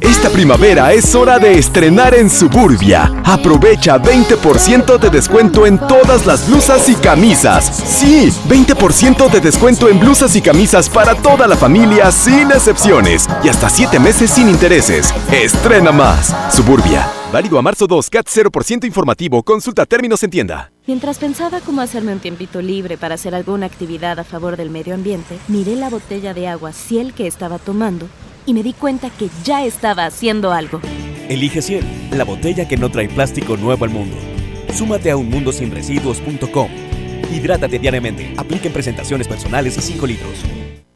Esta primavera es hora de estrenar en Suburbia. Aprovecha 20% de descuento en todas las blusas y camisas. Sí, 20% de descuento en blusas y camisas para toda la familia sin excepciones. Y hasta 7 meses sin intereses. Estrena más. Suburbia. Válido a marzo 2, CAT 0% informativo. Consulta términos en tienda. Mientras pensaba cómo hacerme un tiempito libre para hacer alguna actividad a favor del medio ambiente, miré la botella de agua Ciel que estaba tomando y me di cuenta que ya estaba haciendo algo. Elige Ciel, la botella que no trae plástico nuevo al mundo. Súmate a unmundosinresiduos.com. Hidrátate diariamente. Apliquen presentaciones personales y 5 litros.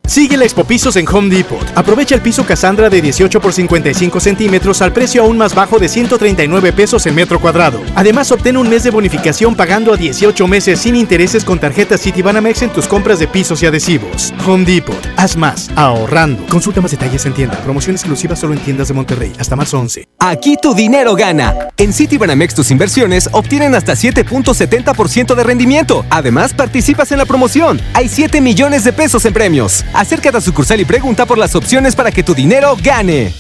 Sigue la Expo Pisos en Home Depot. Aprovecha el piso Cassandra de 18 por 55 centímetros al precio aún más bajo de 139 pesos el metro cuadrado. Además, obtén un mes de bonificación pagando a 18 meses sin intereses con tarjeta Citibanamex en tus compras de pisos y adhesivos. Home Depot. Haz más, ahorrando. Consulta más detalles en tienda. Promoción exclusiva solo en tiendas de Monterrey. Hasta marzo 11. Aquí tu dinero gana. En Citibanamex tus inversiones obtienen hasta 7.70% de rendimiento. Además, participas en la promoción. Hay 7 millones de pesos en premios. Acércate a sucursal y pregunta por las opciones para que tu dinero gane.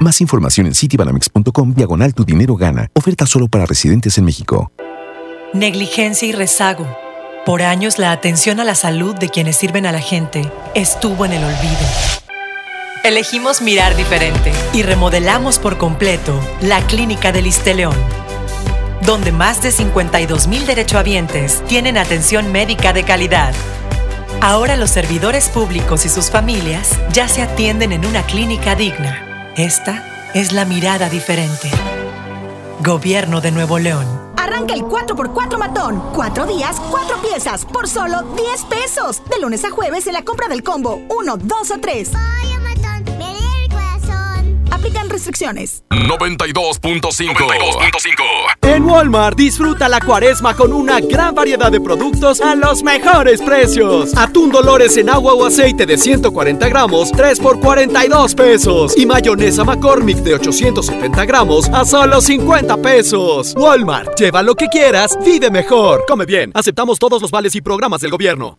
Más información en citibanamex.com diagonal tu dinero gana. Oferta solo para residentes en México. Negligencia y rezago. Por años la atención a la salud de quienes sirven a la gente estuvo en el olvido. Elegimos mirar diferente y remodelamos por completo la Clínica del León, donde más de 52 mil derechohabientes tienen atención médica de calidad. Ahora los servidores públicos y sus familias ya se atienden en una clínica digna. Esta es la mirada diferente. Gobierno de Nuevo León. Arranca el 4x4 matón. Cuatro días, cuatro piezas, por solo 10 pesos. De lunes a jueves en la compra del combo 1, 2 o 3. Aplican restricciones. 92.5 En Walmart disfruta la cuaresma con una gran variedad de productos a los mejores precios. Atún Dolores en agua o aceite de 140 gramos, 3 por 42 pesos. Y mayonesa McCormick de 870 gramos a solo 50 pesos. Walmart, lleva lo que quieras, vive mejor. Come bien, aceptamos todos los vales y programas del gobierno.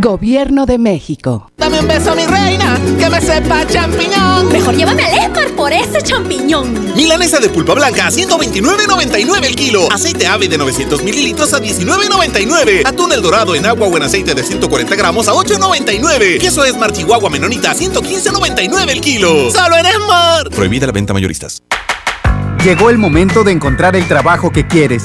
Gobierno de México. Dame un beso, mi reina, que me sepa champiñón. Mejor llévame al Esmar por ese champiñón. Milanesa de pulpa blanca a 129.99 el kilo. Aceite ave de 900 mililitros a 19.99. Atún el dorado en agua o en aceite de 140 gramos a 8.99. Queso Esmar Chihuahua Menonita a 115.99 el kilo. ¡Solo en Esmar! Prohibida la venta mayoristas. Llegó el momento de encontrar el trabajo que quieres.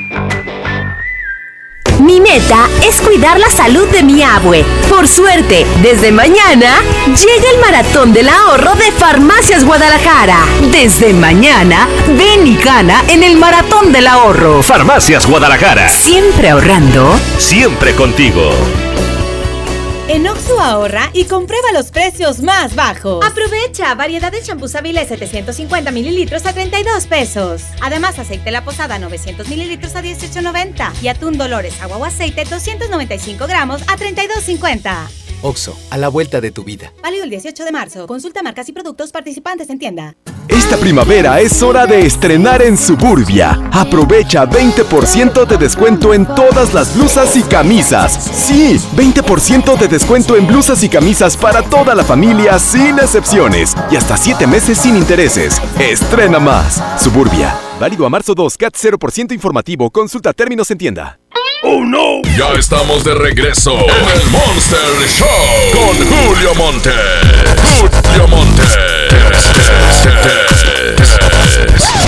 Mi meta es cuidar la salud de mi abue. Por suerte, desde mañana llega el maratón del ahorro de Farmacias Guadalajara. Desde mañana, ven y gana en el maratón del ahorro. Farmacias Guadalajara. Siempre ahorrando. Siempre contigo. En Oxo ahorra y comprueba los precios más bajos. Aprovecha variedad de champús Avilés 750 mililitros a 32 pesos. Además, aceite La Posada 900 mililitros a 18.90 y atún Dolores agua o aceite 295 gramos a 32.50. Oxo, a la vuelta de tu vida. Válido el 18 de marzo. Consulta marcas y productos participantes en tienda. Esta primavera es hora de estrenar en Suburbia. Aprovecha 20% de descuento en todas las blusas y camisas. Sí, 20% de descuento en blusas y camisas para toda la familia sin excepciones. Y hasta 7 meses sin intereses. Estrena más. Suburbia. Válido a marzo 2, CAT 0% informativo. Consulta términos en tienda. ¡Oh no! Ya estamos de regreso en el Monster Show con Julio Monte. Julio Monte.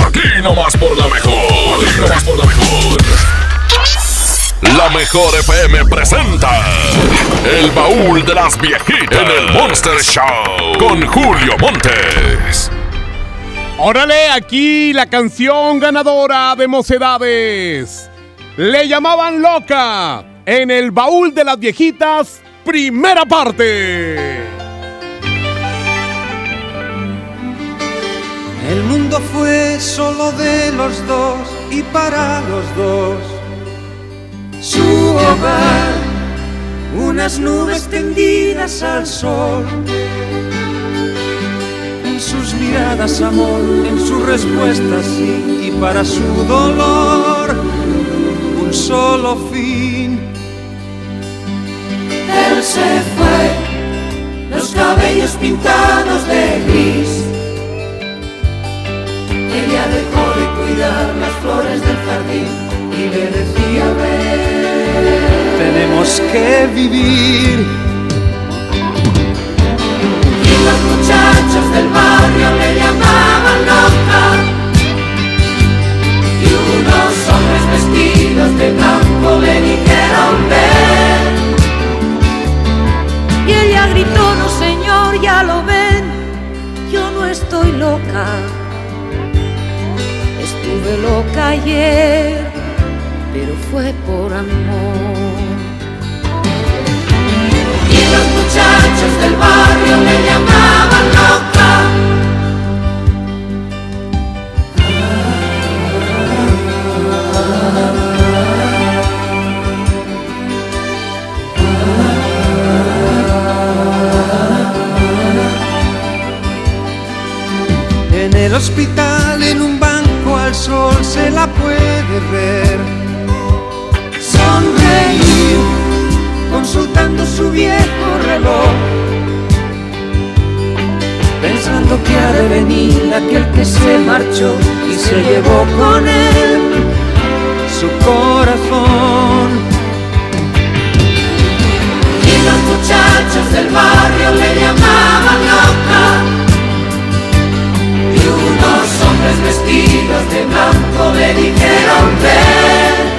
Aquí nomás por la mejor. Aquí nomás por la mejor. La mejor FM presenta El baúl de las viejitas en el Monster Show con Julio Montes. Órale, aquí la canción ganadora de Mocedades. Le llamaban loca en el baúl de las viejitas, primera parte. El mundo fue solo de los dos y para los dos. Su hogar, unas nubes tendidas al sol. En sus miradas amor, en sus respuestas sí, y para su dolor un solo fin. Él se fue, los cabellos pintados de gris. Ella dejó de cuidar las flores del jardín y le decía, ven, tenemos que vivir. Y los muchachos del barrio le llamaban loca. vestidas de blanco le dijeron ven. Y ella gritó, no señor, ya lo ven, yo no estoy loca. Estuve loca ayer, pero fue por amor. Y los muchachos del bar En el hospital, en un banco al sol se la puede ver. Sonreír, consultando su viejo reloj. Pensando que ha de venir aquel que se marchó y se llevó con él su corazón. Y los muchachos del barrio le llamaban hombres vestidos de blanco le dijeron ven.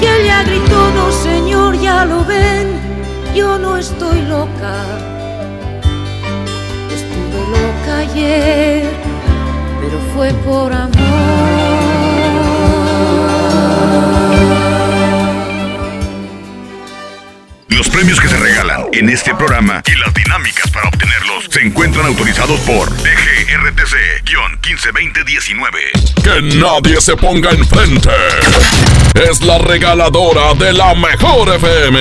Y ella gritó, no señor, ya lo ven, yo no estoy loca. Estuve loca ayer, pero fue por Los premios que se regalan en este programa y las dinámicas para obtenerlos se encuentran autorizados por DGRTC-152019. Que nadie se ponga enfrente. Es la regaladora de la mejor FM.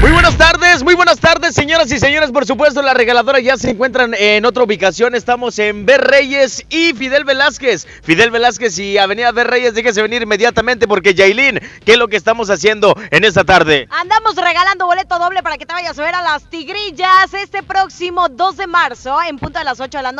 Muy buenas tardes, muy buenas tardes, señoras y señores. Por supuesto, la regaladora ya se encuentran en otra ubicación. Estamos en Ver Reyes y Fidel Velázquez. Fidel Velázquez y Avenida Ver Reyes, déjese venir inmediatamente porque Yailin, ¿qué es lo que estamos haciendo en esta tarde? Andamos regalando boleto doble para que te vayas a ver a las Tigrillas este próximo 2 de marzo en punto de las 8 de la noche.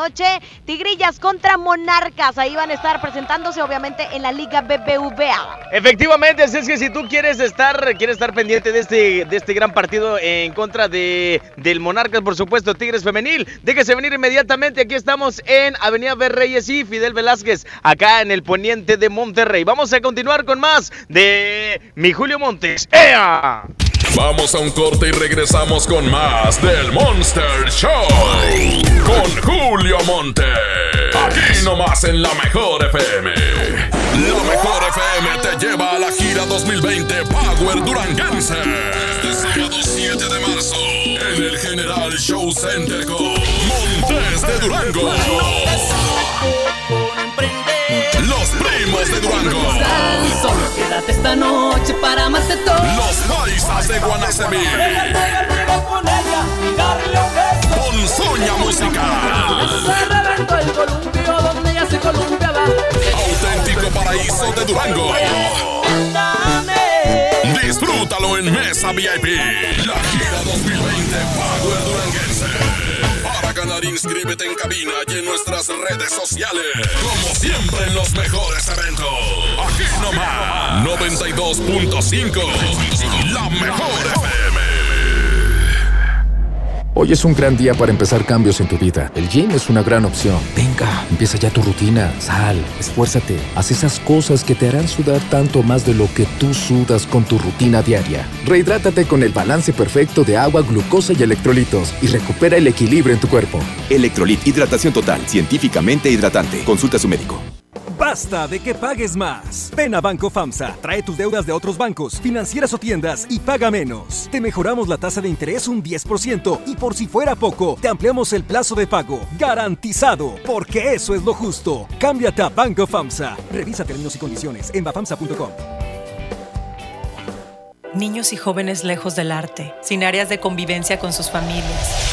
Tigrillas contra Monarcas. Ahí van a estar presentándose obviamente en la Liga BBVA. Efectivamente, así es que si tú quieres estar, quieres estar pendiente de este, de este gran partido en contra de, del Monarcas, por supuesto, Tigres Femenil, déjese venir inmediatamente. Aquí estamos en Avenida Ver Reyes y Fidel Velázquez, acá en el poniente de Monterrey. Vamos a continuar con más de mi Julio Montes. ¡Ea! Vamos a un corte y regresamos con más del Monster Show. Con Julio Monte. Aquí nomás en la mejor FM. La mejor FM te lleva a la gira 2020 Power Duranguense. Este sábado 7 de marzo. En el General Show Center con Montes de Durango. Los primos de Durango. Solo quédate esta noche para amarte todo. Los paisas de Guanacemí. Con Soña Musical. el columpio donde ella se columpiaba. Auténtico paraíso de Durango. Disfrútalo en Mesa VIP. La gira 2020 Power Duranguense. Para ganar, inscríbete en cabina y en nuestras redes sociales. Como siempre en los mejores eventos. Aquí nomás. 92.5. La mejor FM. Hoy es un gran día para empezar cambios en tu vida. El gym es una gran opción. Venga, empieza ya tu rutina. Sal, esfuérzate. Haz esas cosas que te harán sudar tanto más de lo que tú sudas con tu rutina diaria. Rehidrátate con el balance perfecto de agua, glucosa y electrolitos y recupera el equilibrio en tu cuerpo. Electrolit, hidratación total, científicamente hidratante. Consulta a su médico. Basta de que pagues más. Ven a Banco FAMSA, trae tus deudas de otros bancos, financieras o tiendas y paga menos. Te mejoramos la tasa de interés un 10% y por si fuera poco, te ampliamos el plazo de pago. Garantizado, porque eso es lo justo. Cámbiate a Banco FAMSA. Revisa términos y condiciones en bafamsa.com. Niños y jóvenes lejos del arte, sin áreas de convivencia con sus familias.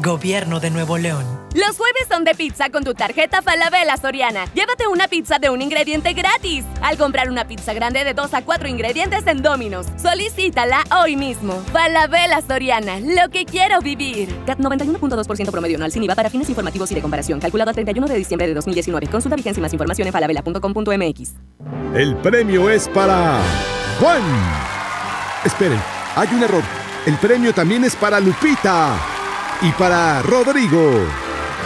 Gobierno de Nuevo León. Los jueves son de pizza con tu tarjeta Falabella Soriana. Llévate una pizza de un ingrediente gratis. Al comprar una pizza grande de 2 a 4 ingredientes en Domino's. Solicítala hoy mismo. Falabella Soriana, lo que quiero vivir. CAT 91.2% promedio anual sin IVA para fines informativos y de comparación. Calculado a 31 de diciembre de 2019. Consulta vigencia y más información en falabella.com.mx. El premio es para Juan. Esperen, hay un error. El premio también es para Lupita y para Rodrigo.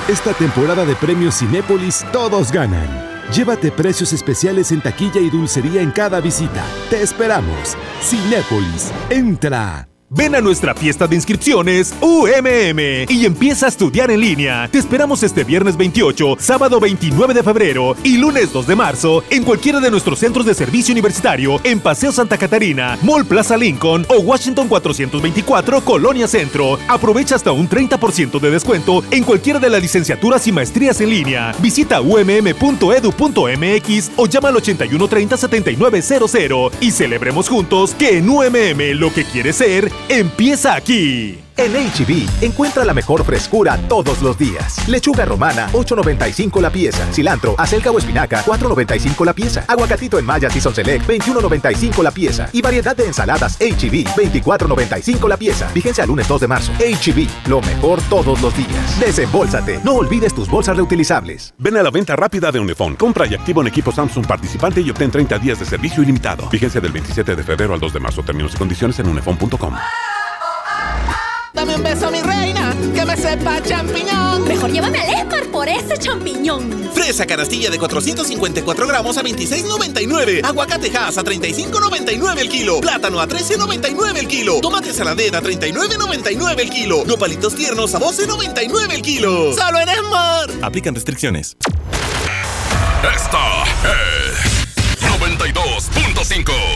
Esta temporada de premios Cinépolis todos ganan. Llévate precios especiales en taquilla y dulcería en cada visita. Te esperamos. Cinépolis, entra. Ven a nuestra fiesta de inscripciones UMM y empieza a estudiar en línea. Te esperamos este viernes 28, sábado 29 de febrero y lunes 2 de marzo en cualquiera de nuestros centros de servicio universitario en Paseo Santa Catarina, Mall Plaza Lincoln o Washington 424 Colonia Centro. Aprovecha hasta un 30% de descuento en cualquiera de las licenciaturas y maestrías en línea. Visita umm.edu.mx o llama al 8130 7900 y celebremos juntos que en UMM lo que quieres ser empieza aquí. En HB, encuentra la mejor frescura todos los días. Lechuga romana, 8.95 la pieza. Cilantro, acelga o espinaca, 4.95 la pieza. Aguacatito en Maya Season Select, 21.95 la pieza. Y variedad de ensaladas HB, 24.95 la pieza. Fíjense al lunes 2 de marzo. HB, lo mejor todos los días. Desembolsate. No olvides tus bolsas reutilizables. Ven a la venta rápida de Unifón. Compra y activa un equipo Samsung participante y obtén 30 días de servicio ilimitado. Fíjense del 27 de febrero al 2 de marzo. Términos y condiciones en unifón.com. Dame un beso, mi reina, que me sepa champiñón. Mejor llévame al Esmar por ese champiñón. Fresa canastilla de 454 gramos a 26.99. Aguacate Hass a 35.99 el kilo. Plátano a 13.99 el kilo. Tomate saladera a 39.99 el kilo. Nopalitos tiernos a 12.99 el kilo. ¡Solo en Esmar! Aplican restricciones. Esta es 92.5.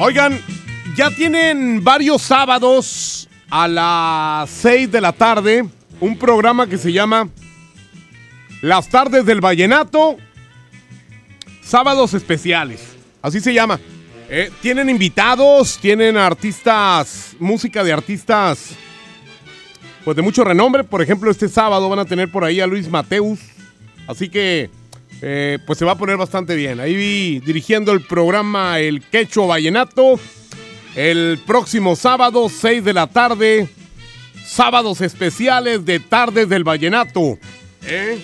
Oigan, ya tienen varios sábados a las 6 de la tarde un programa que se llama Las tardes del vallenato, sábados especiales. Así se llama. Eh, tienen invitados, tienen artistas, música de artistas pues de mucho renombre. Por ejemplo, este sábado van a tener por ahí a Luis Mateus. Así que eh, pues se va a poner bastante bien. Ahí vi dirigiendo el programa El Quecho Vallenato. El próximo sábado, 6 de la tarde. Sábados especiales de Tardes del Vallenato. ¿Eh?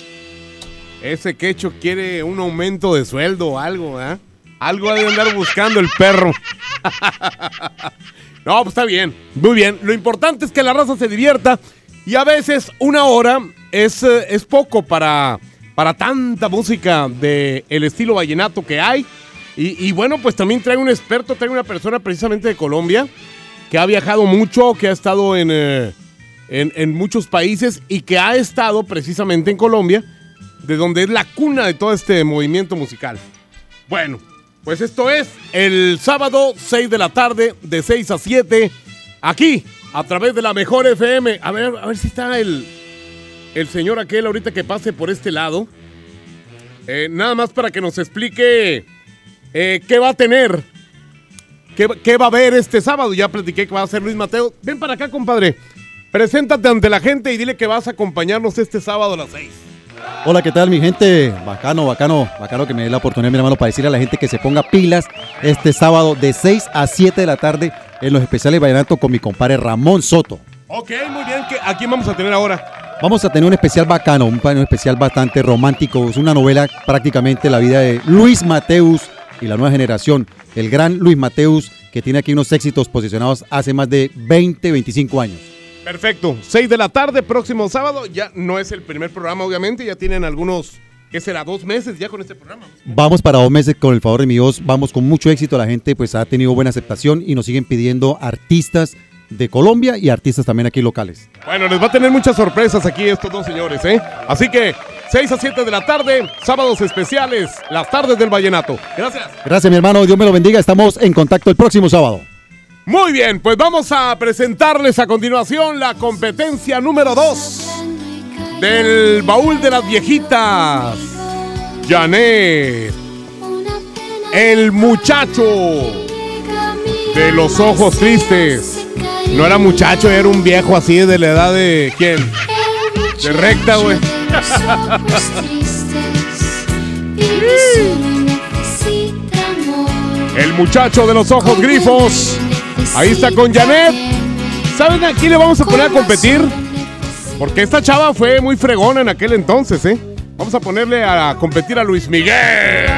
Ese quecho quiere un aumento de sueldo o algo, ¿eh? Algo ha de andar buscando el perro. no, pues está bien. Muy bien. Lo importante es que la raza se divierta. Y a veces una hora es, eh, es poco para, para tanta música del el estilo vallenato que hay. Y, bueno, pues también trae un experto, trae una persona precisamente de Colombia que ha viajado mucho, que ha estado en, eh, en, en muchos países y que ha estado precisamente en Colombia, de donde es la cuna de todo este movimiento musical. Bueno, pues esto es el sábado 6 de la tarde, de 6 a 7, aquí, a través de la mejor FM. A ver, a ver si está el, el señor aquel ahorita que pase por este lado. Eh, nada más para que nos explique eh, qué va a tener, qué, qué va a haber este sábado. Ya platiqué que va a ser Luis Mateo. Ven para acá, compadre. Preséntate ante la gente y dile que vas a acompañarnos este sábado a las 6. Hola, ¿qué tal mi gente? Bacano, bacano, bacano que me dé la oportunidad, mi hermano, para decirle a la gente que se ponga pilas este sábado de 6 a 7 de la tarde en los especiales Vallenato con mi compadre Ramón Soto. Ok, muy bien. ¿qué- ¿A quién vamos a tener ahora? Vamos a tener un especial bacano, un, un especial bastante romántico. Es una novela prácticamente la vida de Luis Mateus y la nueva generación. El gran Luis Mateus que tiene aquí unos éxitos posicionados hace más de 20, 25 años. Perfecto. 6 de la tarde, próximo sábado. Ya no es el primer programa, obviamente. Ya tienen algunos, ¿qué será? Dos meses ya con este programa. Vamos para dos meses con el favor de mi Dios. Vamos con mucho éxito. La gente pues ha tenido buena aceptación y nos siguen pidiendo artistas de Colombia y artistas también aquí locales. Bueno, les va a tener muchas sorpresas aquí estos dos señores, ¿eh? Así que 6 a 7 de la tarde, sábados especiales, las tardes del vallenato. Gracias. Gracias, mi hermano. Dios me lo bendiga. Estamos en contacto el próximo sábado. Muy bien, pues vamos a presentarles a continuación la competencia número 2 del baúl de las viejitas. Janet. El muchacho de los ojos tristes. No era muchacho, era un viejo así de la edad de quién? De recta, güey. El muchacho de los ojos grifos. Ahí está con Janet. ¿Saben a quién le vamos a poner a competir? Porque esta chava fue muy fregona en aquel entonces, ¿eh? Vamos a ponerle a competir a Luis Miguel.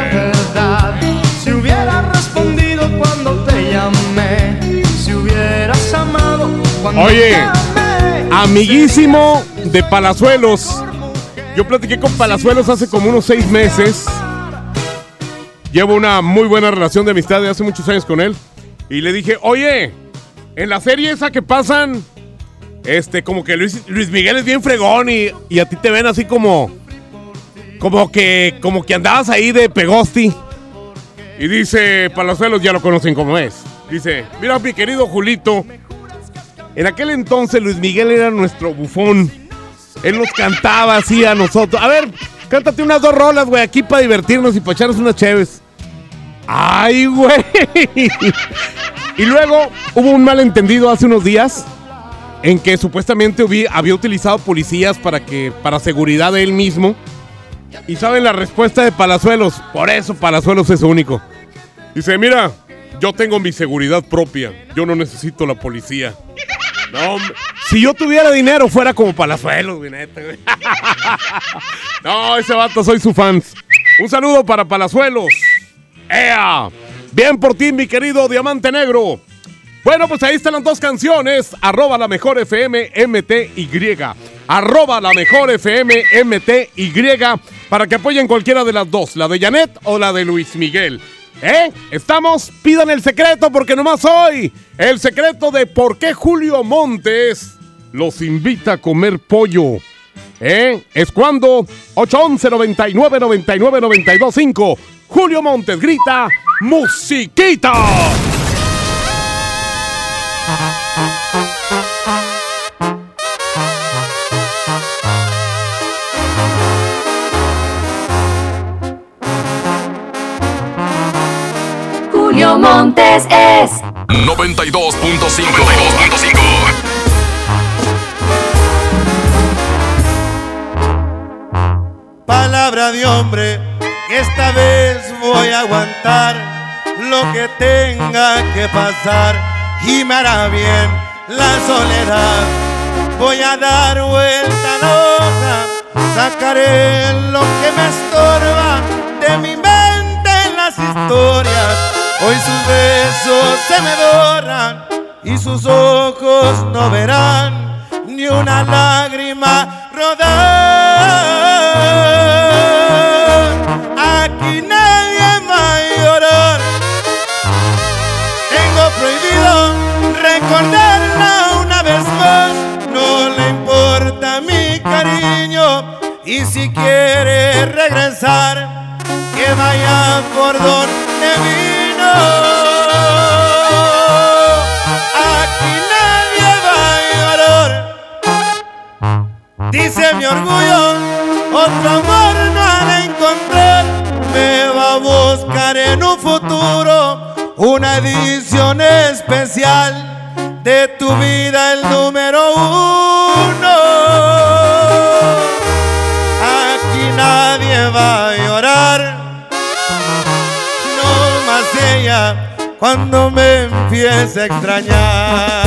Si hubieras respondido cuando te llamé, si hubieras amado cuando Oye, te amé. amiguísimo de Palazuelos. Yo platiqué con Palazuelos hace como unos seis meses. Llevo una muy buena relación de amistad de hace muchos años con él. Y le dije, oye, en la serie esa que pasan, este, como que Luis, Luis Miguel es bien fregón y, y a ti te ven así como, como que, como que andabas ahí de pegosti. Y dice, Palazuelos ya lo conocen como es. Dice, mira mi querido Julito, en aquel entonces Luis Miguel era nuestro bufón. Él nos cantaba así a nosotros. A ver, cántate unas dos rolas, güey, aquí para divertirnos y para echarnos unas cheves. ¡Ay, güey! y luego hubo un malentendido hace unos días en que supuestamente había utilizado policías para que para seguridad de él mismo. Y saben la respuesta de Palazuelos. Por eso Palazuelos es único. Dice, mira, yo tengo mi seguridad propia. Yo no necesito la policía. No. Si yo tuviera dinero, fuera como Palazuelos, güey. No, ese vato, soy su fans. Un saludo para Palazuelos. ¡Ea! Bien por ti, mi querido Diamante Negro. Bueno, pues ahí están las dos canciones. Arroba la mejor FM MTY. Arroba la mejor FM MTY. Para que apoyen cualquiera de las dos. La de Janet o la de Luis Miguel. ¿Eh? ¿Estamos? Pidan el secreto porque nomás hoy. El secreto de por qué Julio Montes los invita a comer pollo. ¿Eh? Es cuando 811 99 99 92 5. Julio Montes grita musiquita. Montes es 92.5. Palabra de hombre, esta vez voy a aguantar lo que tenga que pasar y me hará bien la soledad. Voy a dar vuelta a la hoja, sacaré lo que me estorba de mi mente en las historias. Hoy sus besos se me borran y sus ojos no verán ni una lágrima rodar. Aquí nadie va a llorar. Tengo prohibido recordarla una vez más. No le importa mi cariño. Y si quiere regresar, que vaya por donde vino. Dice mi orgullo, otro amor no ha de encontrar. Me va a buscar en un futuro una edición especial de tu vida, el número uno. Aquí nadie va a llorar, no más ella cuando me empiece a extrañar.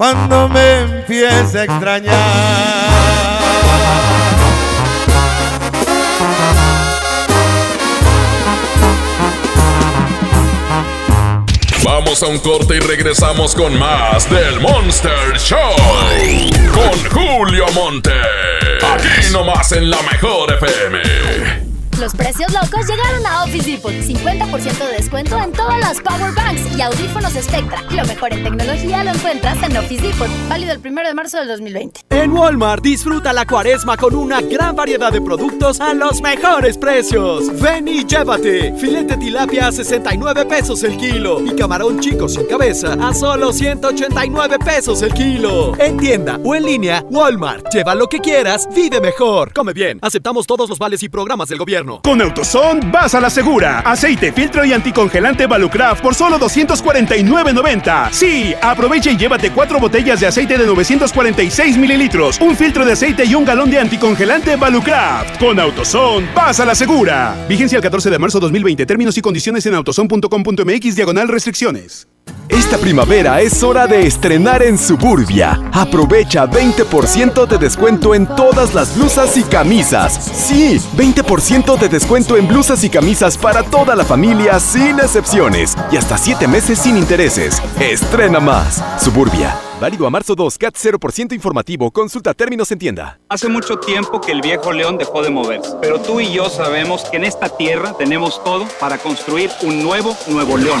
Cuando me empiece a extrañar. Vamos a un corte y regresamos con más del Monster Show. Con Julio Monte. Aquí nomás en la mejor FM. Los precios locos llegaron a Office Depot. 50% de descuento en todas las Power Banks y audífonos Spectra. Lo mejor en tecnología lo encuentras en Office Depot. Válido el 1 de marzo del 2020. En Walmart disfruta la cuaresma con una gran variedad de productos a los mejores precios. Ven y llévate. Filete tilapia a 69 pesos el kilo y camarón chico sin cabeza a solo 189 pesos el kilo. En tienda o en línea, Walmart. Lleva lo que quieras, vive mejor. Come bien. Aceptamos todos los vales y programas del gobierno. Con AutoZone vas a la segura. Aceite, filtro y anticongelante Valucraft por solo 249.90. Sí, aprovecha y llévate cuatro botellas de aceite de 946 mililitros, un filtro de aceite y un galón de anticongelante Valucraft. Con AutoZone vas a la segura. Vigencia el 14 de marzo 2020. Términos y condiciones en autozone.com.mx diagonal restricciones. Esta primavera es hora de estrenar en Suburbia. Aprovecha 20% de descuento en todas las blusas y camisas. Sí, 20% de descuento en blusas y camisas para toda la familia sin excepciones. Y hasta 7 meses sin intereses. Estrena más. Suburbia. Válido a marzo 2, CAT 0% informativo. Consulta términos en tienda. Hace mucho tiempo que el viejo león dejó de moverse, pero tú y yo sabemos que en esta tierra tenemos todo para construir un nuevo Nuevo León.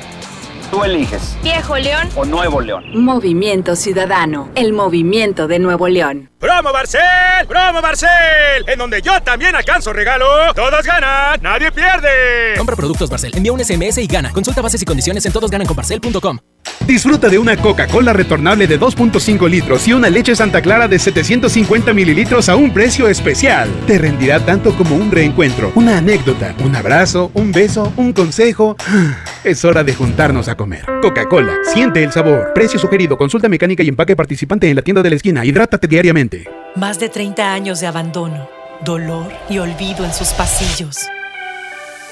Tú eliges. Viejo León o Nuevo León. Movimiento Ciudadano, el movimiento de Nuevo León. ¡Promo Barcel! ¡Promo Barcel! En donde yo también alcanzo regalo. Todos ganan, nadie pierde. Compra productos Barcel, envía un SMS y gana. Consulta bases y condiciones en todosgananconbarcel.com. Disfruta de una Coca-Cola retornable de 2.5 litros y una leche Santa Clara de 750 mililitros a un precio especial. Te rendirá tanto como un reencuentro, una anécdota, un abrazo, un beso, un consejo. Es hora de juntarnos a comer. Coca-Cola, siente el sabor. Precio sugerido, consulta mecánica y empaque participante en la tienda de la esquina. Hidrátate diariamente. Más de 30 años de abandono, dolor y olvido en sus pasillos.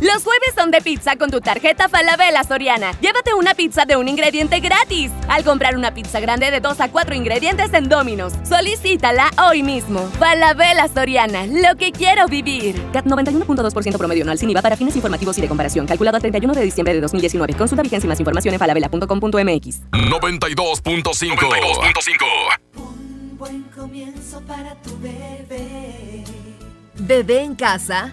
Los jueves son de pizza con tu tarjeta Falabella Soriana. Llévate una pizza de un ingrediente gratis. Al comprar una pizza grande de 2 a 4 ingredientes en Domino's. Solicítala hoy mismo. Falabella Soriana, lo que quiero vivir. CAT 91.2% promedio anual sin IVA para fines informativos y de comparación. Calculado a 31 de diciembre de 2019. Consulta vigencia y más información en falabella.com.mx. 92.5. 92.5. Un buen comienzo para tu bebé. Bebé en casa.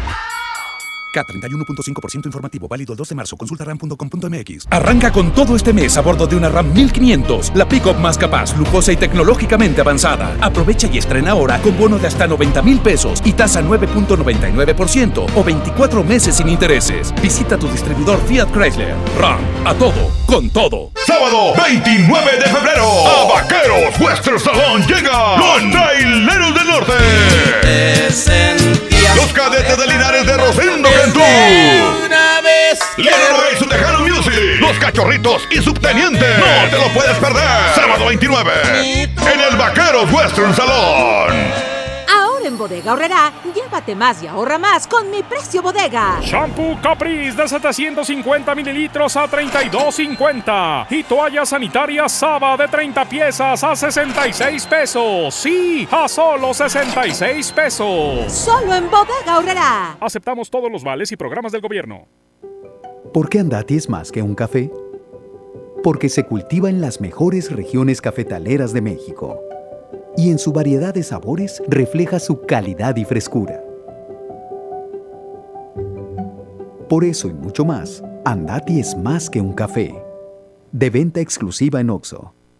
K31.5% informativo, válido el 12 de marzo. Consulta ram.com.mx. Arranca con todo este mes a bordo de una RAM 1500, la pickup más capaz, lujosa y tecnológicamente avanzada. Aprovecha y estrena ahora con bono de hasta 90 mil pesos y tasa 9.99% o 24 meses sin intereses. Visita tu distribuidor Fiat Chrysler. RAM, a todo, con todo. Sábado 29 de febrero, a Vaqueros Western Salón llega los Traileros del Norte. Los cadetes de Linares de Rosendo Cantú. Una vez. Leroy y su Tejano Music. Los cachorritos y subteniente. No te lo puedes perder. Sábado 29. En el Vaqueros Western Salón. Bodega Horrera, llévate más y ahorra más con mi precio bodega. Shampoo Caprice de 750 mililitros a 32.50. Y toalla sanitaria Saba de 30 piezas a 66 pesos. Sí, a solo 66 pesos. Solo en Bodega Horrera. Aceptamos todos los vales y programas del gobierno. ¿Por qué Andati es más que un café? Porque se cultiva en las mejores regiones cafetaleras de México y en su variedad de sabores refleja su calidad y frescura. Por eso y mucho más, Andati es más que un café. De venta exclusiva en Oxo.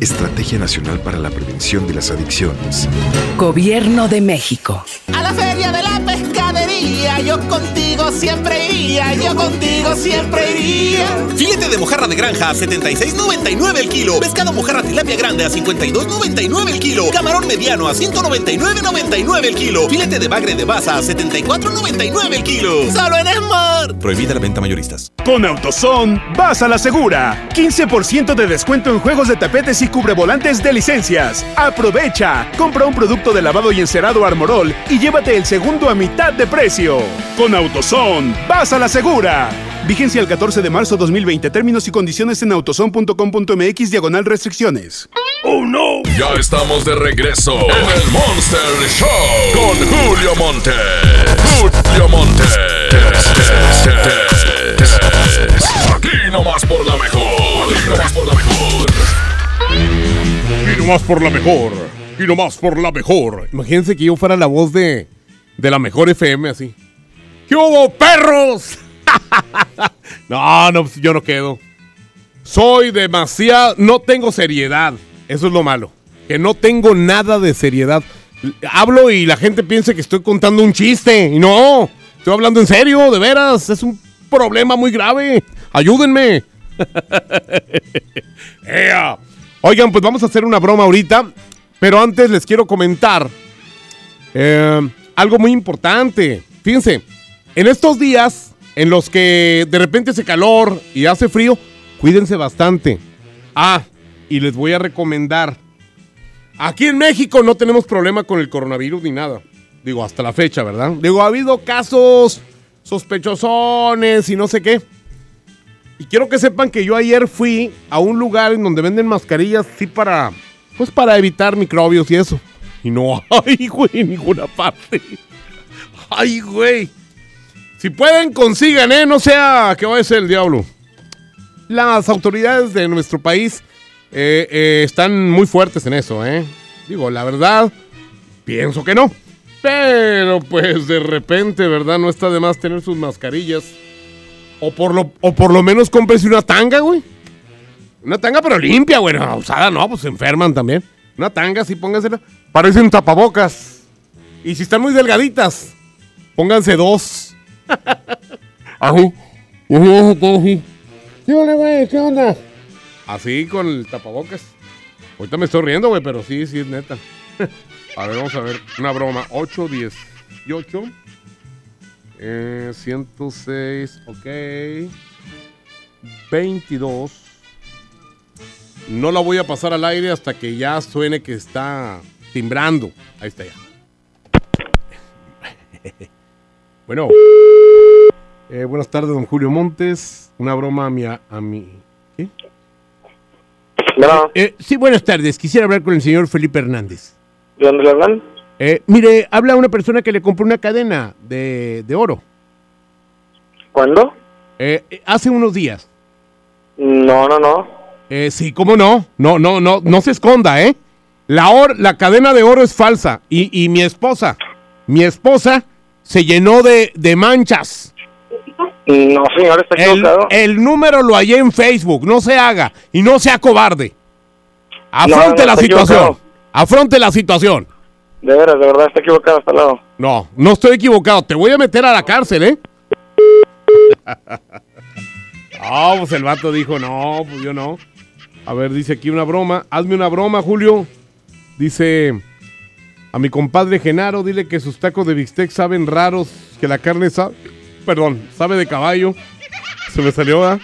Estrategia Nacional para la Prevención de las Adicciones. Gobierno de México. A la feria de la yo contigo siempre iría, yo contigo siempre iría. Filete de mojarra de granja a 76.99 el kilo. Pescado mojarra tilapia grande a 52.99 el kilo. Camarón mediano a 199.99 el kilo. Filete de bagre de baza a 74.99 el kilo. Solo en Smart. Prohibida la venta mayoristas. Con AutoZone, vas a la segura. 15% de descuento en juegos de tapetes y cubrevolantes de licencias. Aprovecha. Compra un producto de lavado y encerado Armorol y llévate el segundo a mitad de precio. Con AutoZone, vas a la segura. Vigencia el 14 de marzo 2020. Términos y condiciones en autozone.com.mx diagonal restricciones. ¡Oh, no! Ya estamos de regreso en el Monster Show con Julio Monte. Julio Monte. Aquí nomás por la mejor. Aquí nomás por la mejor. Y nomás por la mejor. Y nomás por la mejor. Imagínense que yo fuera la voz de, de la mejor FM así. ¿Qué hubo, perros? no, no, yo no quedo. Soy demasiado. No tengo seriedad. Eso es lo malo. Que no tengo nada de seriedad. Hablo y la gente piensa que estoy contando un chiste. Y no. Estoy hablando en serio, de veras. Es un problema muy grave. Ayúdenme. Oigan, pues vamos a hacer una broma ahorita. Pero antes les quiero comentar eh, algo muy importante. Fíjense, en estos días en los que de repente hace calor y hace frío, cuídense bastante. Ah, y les voy a recomendar. Aquí en México no tenemos problema con el coronavirus ni nada. Digo, hasta la fecha, ¿verdad? Digo, ha habido casos sospechosones y no sé qué. Y quiero que sepan que yo ayer fui a un lugar en donde venden mascarillas, sí, para, pues para evitar microbios y eso. Y no hay, güey, ninguna parte. Ay, güey. Si pueden, consigan, ¿eh? No sea que vaya a ser el diablo. Las autoridades de nuestro país eh, eh, están muy fuertes en eso, ¿eh? Digo, la verdad, pienso que no. Pero pues de repente, ¿verdad? No está de más tener sus mascarillas. O por lo, o por lo menos cómprese una tanga, güey. Una tanga pero limpia, güey. No, usada no, pues se enferman también. Una tanga, sí, póngasela. Parecen tapabocas. Y si están muy delgaditas, pónganse dos. Así. ¿Qué onda, güey? ¿Qué onda? Así con el tapabocas. Ahorita me estoy riendo, güey, pero sí, sí es neta. a ver, vamos a ver. Una broma. 8, 18. Eh, 106. Ok. 22. No la voy a pasar al aire hasta que ya suene que está timbrando. Ahí está ya. Bueno. Eh, buenas tardes, don Julio Montes. Una broma a mi... A, mi ¿Qué? Eh, sí, buenas tardes. Quisiera hablar con el señor Felipe Hernández. ¿De dónde le hablan? Eh, mire, habla una persona que le compró una cadena de, de oro. ¿Cuándo? Eh, eh, hace unos días. No, no, no. Eh, sí, ¿cómo no? No, no, no, no se esconda, ¿eh? La, or- la cadena de oro es falsa. Y, y mi esposa, mi esposa se llenó de, de manchas. No, señor, está equivocado. el número lo hallé en Facebook. No se haga y no sea cobarde. Afronte No, no, la situación. equivocado. Afronte la situación. De veras, de verdad, está equivocado hasta el lado. No, no estoy equivocado. Te voy a meter a la cárcel, ¿eh? Ah, pues el vato dijo, no, pues yo no. A ver, dice aquí una broma. Hazme una broma, Julio. Dice a mi compadre Genaro, dile que sus tacos de bistec saben raros, que la carne sabe, perdón, sabe de caballo. Se me salió, ¿verdad?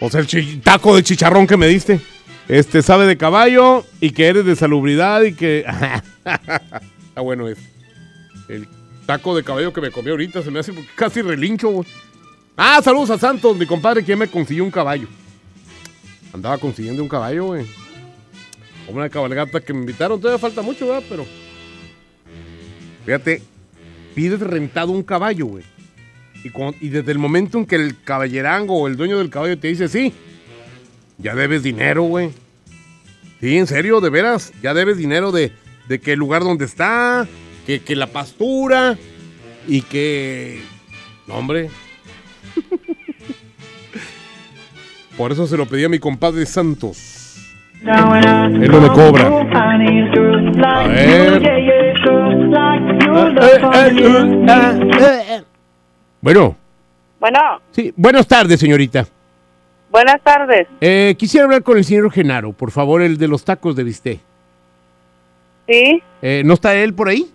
O sea, el taco de chicharrón que me diste. Este sabe de caballo y que eres de salubridad y que... Está bueno eso. El taco de caballo que me comí ahorita se me hace casi relincho, güey. Ah, saludos a Santos, mi compadre, que me consiguió un caballo. Andaba consiguiendo un caballo, güey. Como una cabalgata que me invitaron. Todavía falta mucho, ¿verdad? Pero. Fíjate, pides rentado un caballo, güey. Y, desde el momento en que el caballerango o el dueño del caballo te dice sí, ya debes dinero, güey. Sí, en serio, de veras. Ya debes dinero de, de que el lugar donde está, que, que la pastura y que. No, hombre. Por eso se lo pedí a mi compadre Santos. Él no me cobra. A ver. Bueno, Bueno, sí. Buenas tardes, señorita. buenas tardes. Eh, quisiera hablar con el señor Genaro, por favor, el de los tacos de bistec. ¿Sí? Eh, ¿No está él por ahí?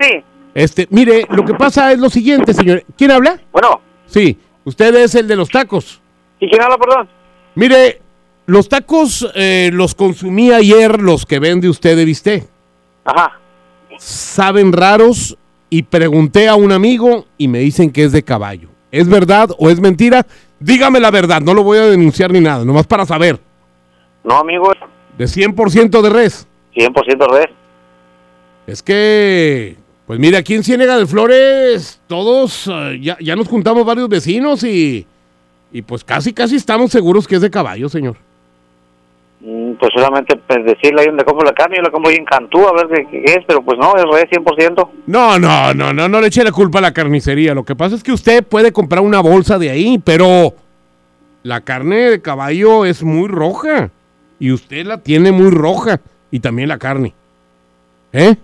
Sí. Este, mire, lo que pasa es lo siguiente, señor. ¿Quién habla? Bueno. Sí, usted es el de los tacos. ¿Y quién habla, perdón? Mire, los tacos eh, los consumí ayer, los que vende usted de bistec. Ajá. Saben raros y pregunté a un amigo y me dicen que es de caballo. ¿Es verdad o es mentira? Dígame la verdad, no lo voy a denunciar ni nada, nomás para saber. No, amigo, De 100% de res. 100% red. Es que, pues mire, aquí en Ciénega de Flores, todos eh, ya, ya nos juntamos varios vecinos y, y pues casi, casi estamos seguros que es de caballo, señor. Mm, Pues solamente pues, decirle ahí donde compro la carne, yo la compro ahí en Cantú a ver qué, qué es, pero pues no, es red 100%. No, no, no, no, no le eche la culpa a la carnicería. Lo que pasa es que usted puede comprar una bolsa de ahí, pero la carne de caballo es muy roja y usted la tiene muy roja y también la carne. ¿Eh?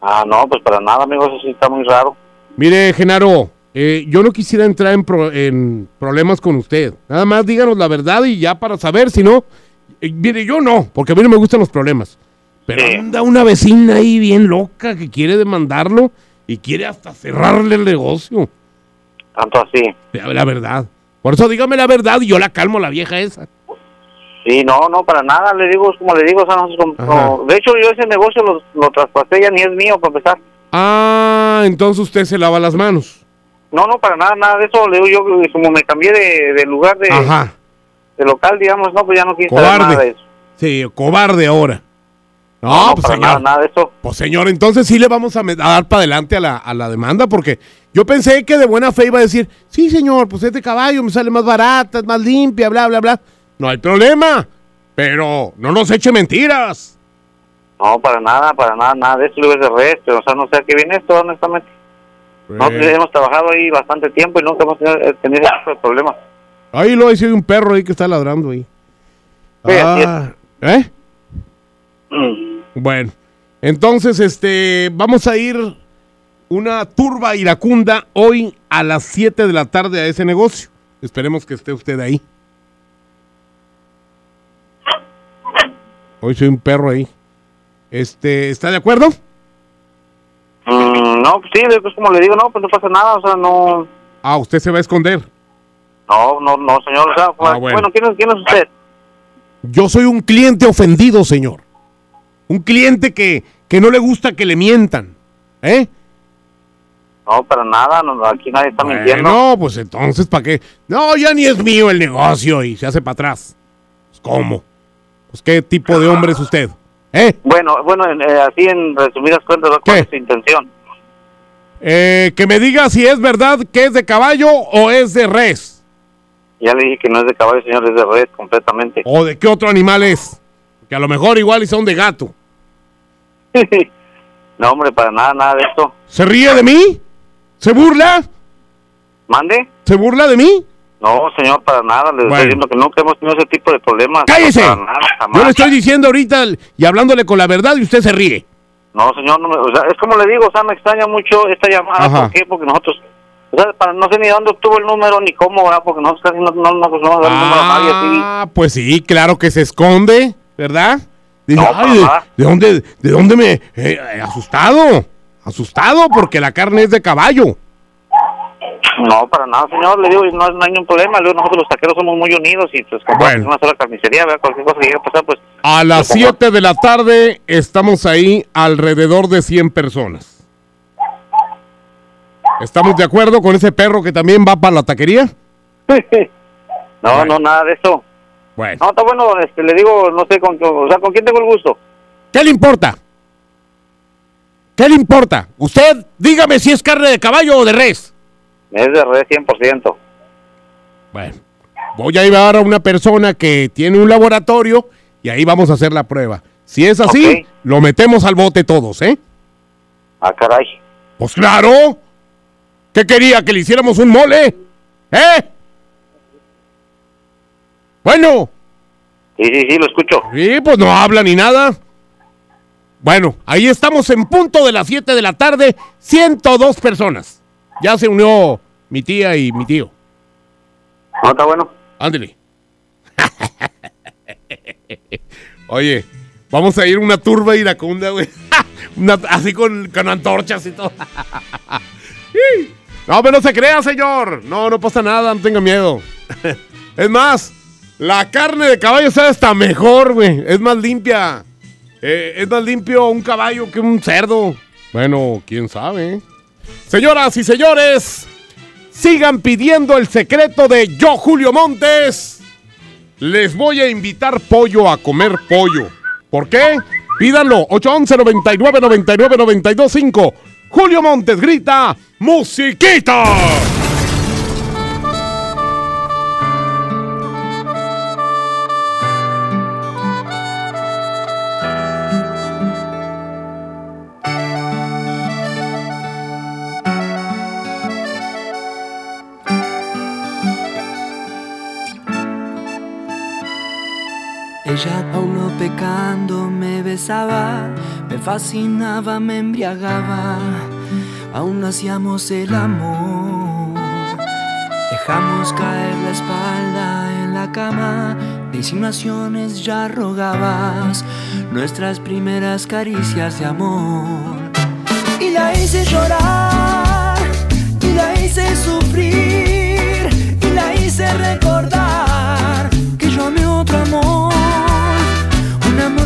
Ah, no, pues para nada, amigo, eso sí está muy raro. Mire, Genaro, eh, yo no quisiera entrar en, pro- en problemas con usted. Nada más díganos la verdad y ya para saber, si no, eh, mire, yo no, porque a mí no me gustan los problemas. Pero anda una vecina ahí bien loca que quiere demandarlo y quiere hasta cerrarle el negocio. Tanto así. La, la verdad. Por eso dígame la verdad y yo la calmo a la vieja esa. Sí, no, no, para nada, le digo, es como le digo, o sea, no. de hecho yo ese negocio lo, lo traspasé, ya ni es mío para empezar. Ah, entonces usted se lava las manos. No, no, para nada, nada de eso, le digo yo, como me cambié de, de lugar de, Ajá. de local, digamos, no, pues ya no quise saber nada de Cobarde. eso. Sí, cobarde ahora. No, No, no, pues para señor. nada, nada de eso. Pues señor, entonces sí le vamos a, dar para adelante a la, a la demanda porque yo pensé que de buena fe iba a decir, sí señor, pues este caballo me sale más barata, es más limpia, bla, bla, bla. No hay problema, pero no nos eche mentiras. No, para nada, para nada, nada de eso, es de pero, o sea, no sé a qué viene esto, honestamente. Nosotros Eh, hemos trabajado ahí bastante tiempo y nunca hemos tenido, eh, ese problemas. ahí lo dice un perro ahí que está ladrando ahí. Sí. Ah, ¿Eh? Bueno, entonces este vamos a ir una turba iracunda hoy a las 7 de la tarde a ese negocio. Esperemos que esté usted ahí. Hoy soy un perro ahí. Este, ¿está de acuerdo? Mm, no, pues sí, pues como le digo, no, pues no pasa nada, o sea, no, Ah, usted se va a esconder. no, no, no, señor, o sea, pues, Ah, bueno. bueno, ¿quién es, quién es usted? Yo soy un cliente ofendido, señor. Un cliente que, que no le gusta que le mientan. ¿Eh? No, para nada, no, aquí nadie está mintiendo. No, pues entonces, ¿para qué? No, ya ni es mío el negocio y se hace para atrás. ¿Cómo? Pues, ¿qué tipo de hombre es usted? ¿Eh? Bueno, bueno, en- eh, así en resumidas cuentas, ¿cuál es su intención? Eh, que me diga si es verdad que es de caballo o es de res. Ya le dije que no es de caballo, señor, es de red completamente. ¿O de qué otro animal es? Que a lo mejor igual y son de gato. No, hombre, para nada, nada de esto. ¿Se ríe de mí? ¿Se burla? ¿Mande? ¿Se burla de mí? No, señor, para nada. Le Bueno. estoy diciendo que nunca hemos tenido ese tipo de problemas. ¡Cállese! No, nada. Yo le estoy diciendo ahorita y hablándole con la verdad y usted se ríe. No, señor, no me- o sea, es como le digo, o sea, me extraña mucho esta llamada. Ajá. ¿Por qué? Porque nosotros, o sea, para, no sé ni dónde obtuvo el número ni cómo, ¿verdad? Porque nosotros casi no, no, no acostumbramos a dar el número a nadie así. Ah, pues sí, claro que se esconde, ¿verdad? Dice, No, "Ay, ¿de, dónde, ¿de dónde me...? eh, asustado, asustado porque la carne es de caballo. No, para nada, señor. Le digo, no, no hay ningún problema. Le digo, nosotros los taqueros somos muy unidos y pues como Bueno. una sola carnicería, ¿verdad? Cualquier cosa que llegue a pasar, pues... A las Lo pongo. 7 de la tarde estamos ahí alrededor de 100 personas. ¿Estamos de acuerdo con ese perro que también va para la taquería? No, no, nada de eso. Bueno. No, está bueno, este, le digo, no sé, con, o sea, ¿con quién tengo el gusto? ¿Qué le importa? ¿Qué le importa? Usted dígame si es carne de caballo o de res. Es de red 100%. Bueno, voy a llevar a una persona que tiene un laboratorio y ahí vamos a hacer la prueba. Si es así, lo metemos al bote todos, ¿eh? Ah, caray. Pues claro. ¿Qué quería? ¿Que le hiciéramos un mole? ¿Eh? Bueno. Sí, sí, sí, lo escucho. Sí, pues no habla ni nada. Bueno, ahí estamos en punto de las 7 de la tarde, 102 personas. Ya se unió mi tía y mi tío. No, está bueno. Ándele. Oye, vamos a ir una turba iracunda, güey. Una- así con, con antorchas y todo. no, pero no se crea, señor. No, no pasa nada, no tenga miedo. es más, la carne de caballo sabe hasta mejor, güey. Es más limpia. Eh, es más limpio un caballo que un cerdo. Bueno, quién sabe. Señoras y señores, sigan pidiendo el secreto de Yo Julio Montes. Les voy a invitar pollo a comer pollo. ¿Por qué? Pídanlo 811 99 99 92 5. Julio Montes grita ¡Musiquita! Ella aún no pecando me besaba, me fascinaba, me embriagaba, aún hacíamos el amor. Dejamos caer la espalda en la cama, de insinuaciones ya rogabas nuestras primeras caricias de amor. Y la hice llorar, y la hice sufrir, y la hice recordar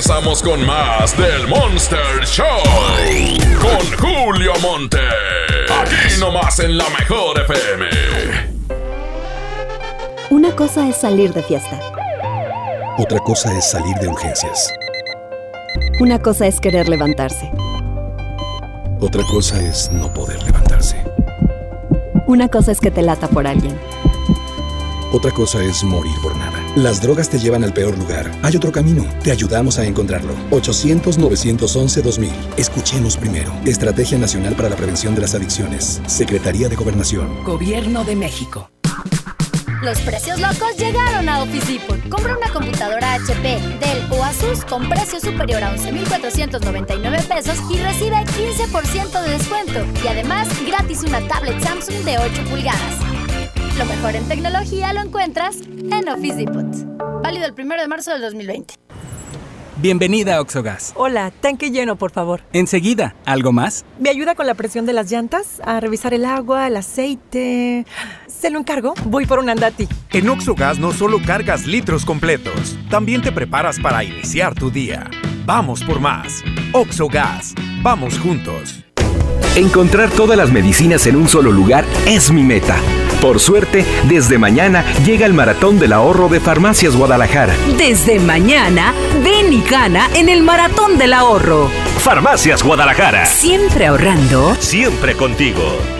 regresamos con más del Monster Show. Con Julio Monte. Aquí nomás en la mejor FM. Una cosa es salir de fiesta. Otra cosa es salir de urgencias. Una cosa es querer levantarse. Otra cosa es no poder levantarse. Una cosa es que te lata por alguien. Otra cosa es morir por nada. Las drogas te llevan al peor lugar. Hay otro camino. Te ayudamos a encontrarlo. 800-911-2000. Escuchemos primero. Estrategia Nacional para la Prevención de las Adicciones. Secretaría de Gobernación. Gobierno de México. Los precios locos llegaron a Office Depot. Compra una computadora HP, Dell o Asus con precio superior a 11,499 pesos y recibe 15% de descuento. Y además, gratis una tablet Samsung de 8 pulgadas. Lo mejor en tecnología lo encuentras en Office Depot. Válido el 1 de marzo del 2020. Bienvenida a Oxogas. Hola, tanque lleno, por favor. Enseguida, ¿algo más? ¿Me ayuda con la presión de las llantas? A revisar el agua, el aceite. ¿Se lo encargo? Voy por un andati. En Oxogas no solo cargas litros completos, también te preparas para iniciar tu día. Vamos por más. Oxogas. Vamos juntos. Encontrar todas las medicinas en un solo lugar es mi meta. Por suerte, desde mañana llega el Maratón del Ahorro de Farmacias Guadalajara. Desde mañana, ven y gana en el Maratón del Ahorro. Farmacias Guadalajara. Siempre ahorrando. Siempre contigo.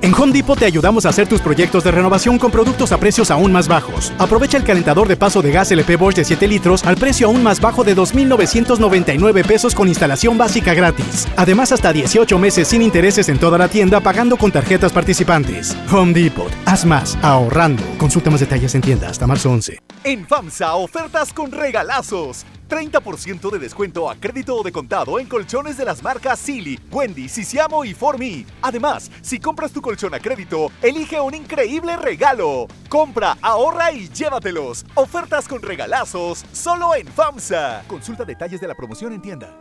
En Home Depot te ayudamos a hacer tus proyectos de renovación con productos a precios aún más bajos. Aprovecha el calentador de paso de gas LP Bosch de 7 litros al precio aún más bajo de 2.999 pesos con instalación básica gratis. Además, hasta 18 meses sin intereses en toda la tienda pagando con tarjetas participantes. Home Depot. Haz más ahorrando. Consulta más detalles en tienda hasta marzo 11. En FAMSA, ofertas con regalazos. 30% de descuento a crédito o de contado en colchones de las marcas Silly, Wendy, Sisiamo y Formi. Además, si compras tu colchón a crédito, elige un increíble regalo. Compra, ahorra y llévatelos. Ofertas con regalazos solo en FAMSA. Consulta detalles de la promoción en tienda.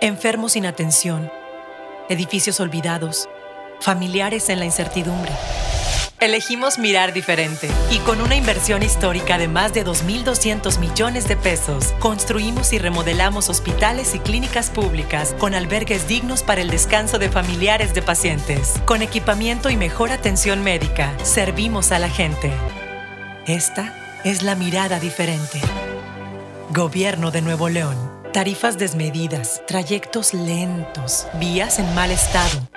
Enfermos sin atención, edificios olvidados, familiares en la incertidumbre. Elegimos mirar diferente y con una inversión histórica de más de 2.200 millones de pesos, construimos y remodelamos hospitales y clínicas públicas con albergues dignos para el descanso de familiares de pacientes. Con equipamiento y mejor atención médica, servimos a la gente. Esta es la mirada diferente. Gobierno de Nuevo León. Tarifas desmedidas, trayectos lentos, vías en mal estado.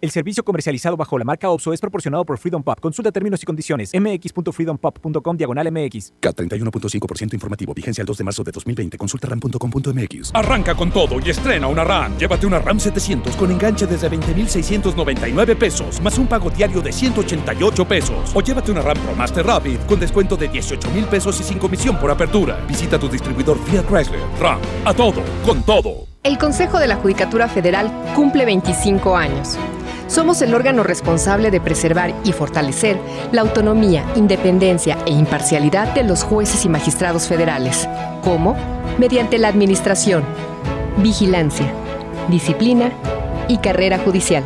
El servicio comercializado bajo la marca OPSO es proporcionado por Freedom Pop. Consulta términos y condiciones. mx.freedompop.com diagonal mx. Cat 31.5% informativo. Vigencia el 2 de marzo de 2020. Consulta ram.com.mx. Arranca con todo y estrena una RAM. Llévate una RAM 700 con enganche desde 20,699 pesos, más un pago diario de 188 pesos. O llévate una RAM Pro Master Rapid con descuento de 18 mil pesos y sin comisión por apertura. Visita tu distribuidor Fiat Chrysler. RAM. A todo, con todo. El Consejo de la Judicatura Federal cumple 25 años. Somos el órgano responsable de preservar y fortalecer la autonomía, independencia e imparcialidad de los jueces y magistrados federales. ¿Cómo? Mediante la administración, vigilancia, disciplina y carrera judicial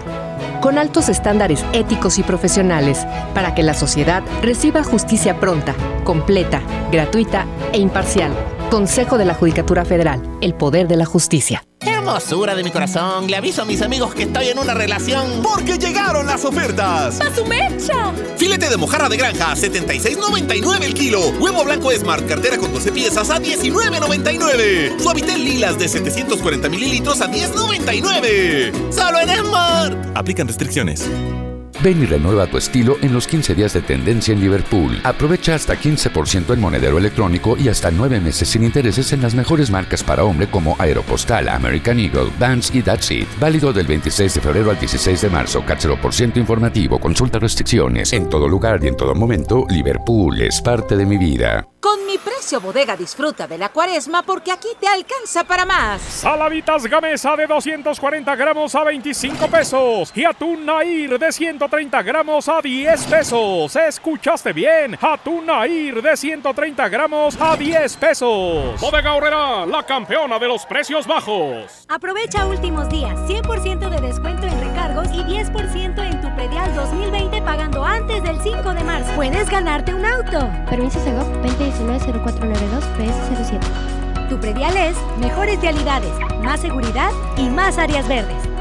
con altos estándares éticos y profesionales para que la sociedad reciba justicia pronta, completa, gratuita e imparcial. Consejo de la Judicatura Federal, el poder de la justicia. Hermosura de mi corazón, le aviso a mis amigos que estoy en una relación. Porque llegaron las ofertas. ¡A su mecha! Filete de mojarra de granja, 76.99 el kilo. Huevo blanco Smart, cartera con 12 piezas a 19.99. Suavitel lilas de 740 mililitros a 10.99. Solo en Smart. Aplican restricciones. Ven y renueva tu estilo en los 15 días de tendencia en Liverpool. Aprovecha hasta 15% en monedero electrónico y hasta 9 meses sin intereses en las mejores marcas para hombre como Aeropostal, American Eagle, Vans y That's It. Válido del 26 de febrero al 16 de marzo. ciento informativo. Consulta restricciones. En todo lugar y en todo momento, Liverpool es parte de mi vida. Con mi precio bodega disfruta de la cuaresma porque aquí te alcanza para más. Saladitas Gamesa de 240 gramos a 25 pesos y atún Nair de 130 gramos a 10 pesos. ¿Escuchaste bien? Atún Nair de 130 gramos a 10 pesos. Bodega Horrera, la campeona de los precios bajos. Aprovecha últimos días, 100% de descuento en recargos y 10% en tu predial 2020 pagando antes del 5 de marzo. Puedes ganarte un auto. Permiso Segov 20 0492 PS07. Tu predial es mejores realidades, más seguridad y más áreas verdes.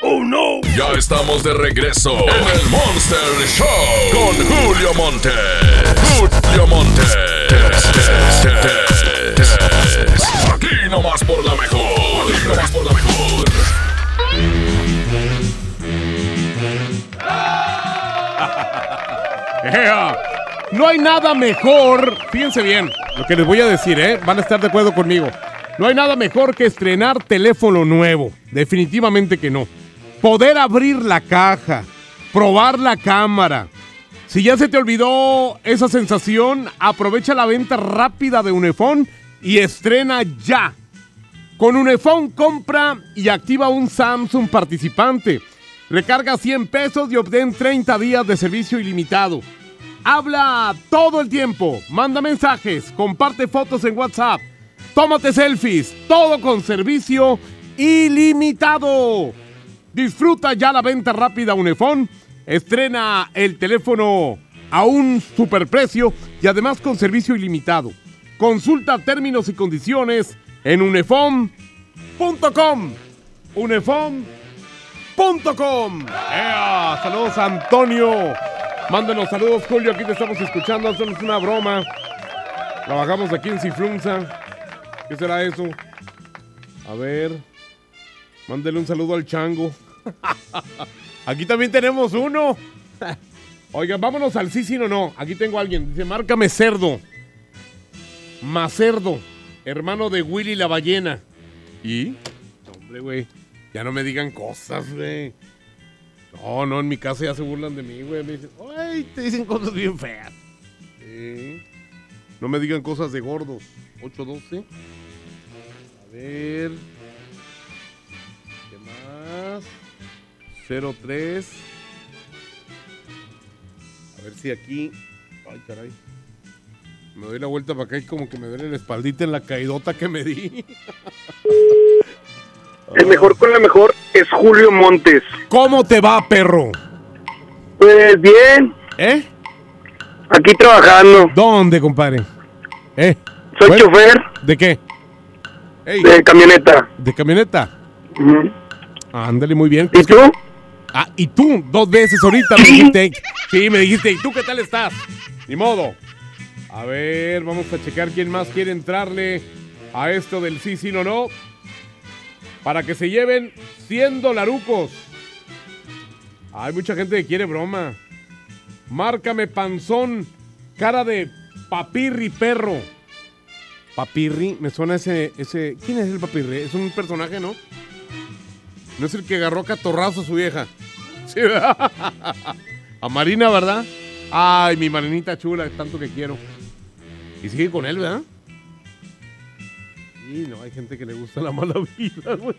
¡Oh, no! Ya estamos de regreso en el Monster Show con Julio Monte. Julio Monte. Aquí nomás por la mejor. Aquí nomás por la mejor. No hay nada mejor, fíjense bien, lo que les voy a decir, ¿eh? Van a estar de acuerdo conmigo. No hay nada mejor que estrenar teléfono nuevo. Definitivamente que no poder abrir la caja, probar la cámara. Si ya se te olvidó esa sensación, aprovecha la venta rápida de Unifón y estrena ya. Con Unifón compra y activa un Samsung participante. Recarga 100 pesos y obtén 30 días de servicio ilimitado. Habla todo el tiempo, manda mensajes, comparte fotos en WhatsApp, tómate selfies, todo con servicio ilimitado. Disfruta ya la venta rápida Unifón. Estrena el teléfono a un superprecio y además con servicio ilimitado. Consulta términos y condiciones en unefon.com. Unefon.com. Saludos Antonio. Mándenos saludos Julio, aquí te estamos escuchando. Es una broma. Trabajamos aquí en Ciflunza. ¿Qué será eso? A ver. Mándele un saludo al chango. Aquí también tenemos uno. Oiga, vámonos al sí, sí, no, no. Aquí tengo a alguien. Dice, márcame cerdo. Macerdo, hermano de Willy la ballena. ¿Y? Hombre, güey. Ya no me digan cosas, güey. No, no, en mi casa ya se burlan de mí, güey. Me dicen, ay, te dicen cosas bien feas. No me digan cosas de gordos. 812. A ver. ¿Qué más? 03. A ver si aquí. Ay, caray. Me doy la vuelta para acá y como que me duele la espaldita en la caidota que me di. El mejor con la mejor es Julio Montes. ¿Cómo te va, perro? Pues bien. ¿Eh? Aquí trabajando. ¿Dónde, compadre? ¿Eh? Soy chofer. ¿De qué? De camioneta. ¿De camioneta? Ándale, muy bien. ¿Y tú? Ah, y tú, dos veces ahorita me dijiste. Sí, me dijiste, ¿y tú qué tal estás? Ni modo. A ver, vamos a checar quién más quiere entrarle a esto del sí, sí, no, no. Para que se lleven 100 dolarucos. Hay mucha gente que quiere broma. Márcame panzón, cara de papirri perro. Papirri, me suena ese, ese. ¿Quién es el papirri? Es un personaje, ¿no? No es el que agarró catorrazo a su vieja. Sí, ¿verdad? A Marina, ¿verdad? Ay, mi Marinita chula, tanto que quiero. Y sigue con él, ¿verdad? Y no, hay gente que le gusta la mala vida, güey.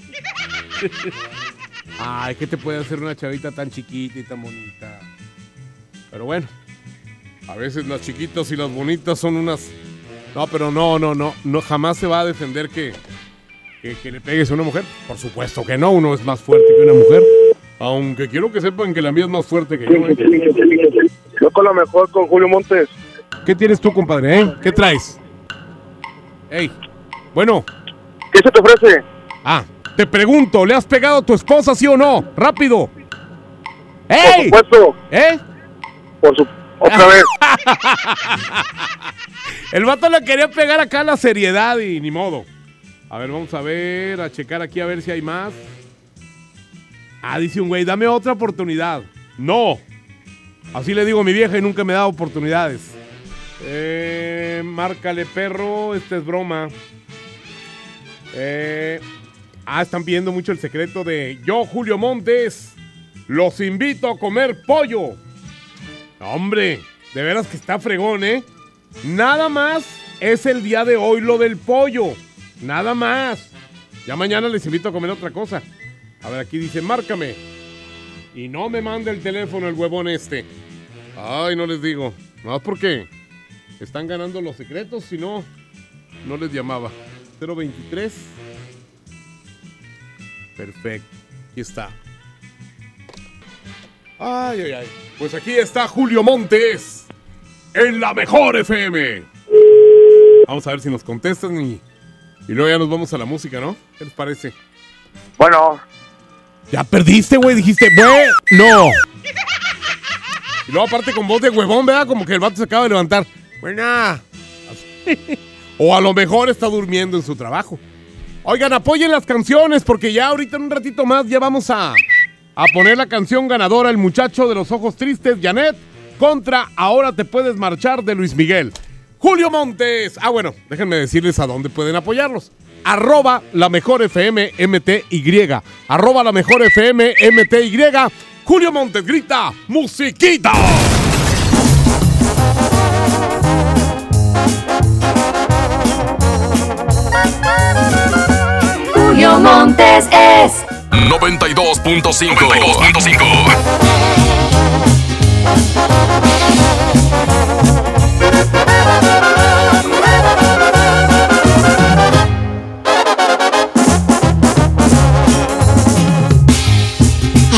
Ay, ¿qué te puede hacer una chavita tan chiquita y tan bonita? Pero bueno, a veces las chiquitas y las bonitas son unas. No, pero no, no, no, no, jamás se va a defender que, que, que le pegues a una mujer. Por supuesto que no, uno es más fuerte que una mujer. Aunque quiero que sepan que la mía es más fuerte que yo. ¿eh? Yo con lo mejor con Julio Montes. ¿Qué tienes tú, compadre? eh? ¿Qué traes? Ey, bueno. ¿Qué se te ofrece? Ah, te pregunto, ¿le has pegado a tu esposa, sí o no? ¡Rápido! ¡Ey! Por supuesto. ¿Eh? Por su... Otra vez. El vato le quería pegar acá la seriedad y ni modo. A ver, vamos a ver, a checar aquí a ver si hay más. Ah, dice un güey, dame otra oportunidad. No. Así le digo a mi vieja y nunca me da oportunidades. Eh, márcale perro, esta es broma. Eh, ah, están pidiendo mucho el secreto de yo, Julio Montes, los invito a comer pollo. Hombre, de veras que está fregón, ¿eh? Nada más es el día de hoy lo del pollo. Nada más. Ya mañana les invito a comer otra cosa. A ver, aquí dice, márcame. Y no me mande el teléfono el huevón este. Ay, no les digo. No, porque están ganando los secretos, si no, no les llamaba. 023. Perfecto. Aquí está. Ay, ay, ay. Pues aquí está Julio Montes. En la mejor FM. Vamos a ver si nos contestan y, y luego ya nos vamos a la música, ¿no? ¿Qué les parece? Bueno. Ya perdiste, güey. Dijiste, güey, no. Y luego aparte con voz de huevón, ¿verdad? Como que el vato se acaba de levantar. Buena. O a lo mejor está durmiendo en su trabajo. Oigan, apoyen las canciones porque ya ahorita en un ratito más ya vamos a, a poner la canción ganadora El muchacho de los ojos tristes, Janet, contra Ahora te puedes marchar de Luis Miguel. Julio Montes. Ah, bueno, déjenme decirles a dónde pueden apoyarlos. Arroba la mejor FM MTY. Arroba la mejor FM MTY. Julio Montes grita, musiquita. Julio Montes es 92.5. 92.5.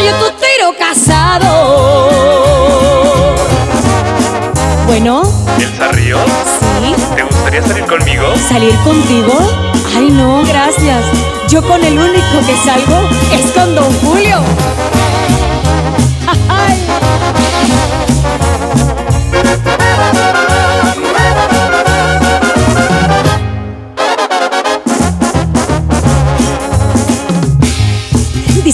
Rayo tu tiro casado. Bueno, ¿Elsa Ríos? sí. ¿Te gustaría salir conmigo? ¿Salir contigo? Ay, no, gracias. Yo con el único que salgo es con Don Julio. Ay.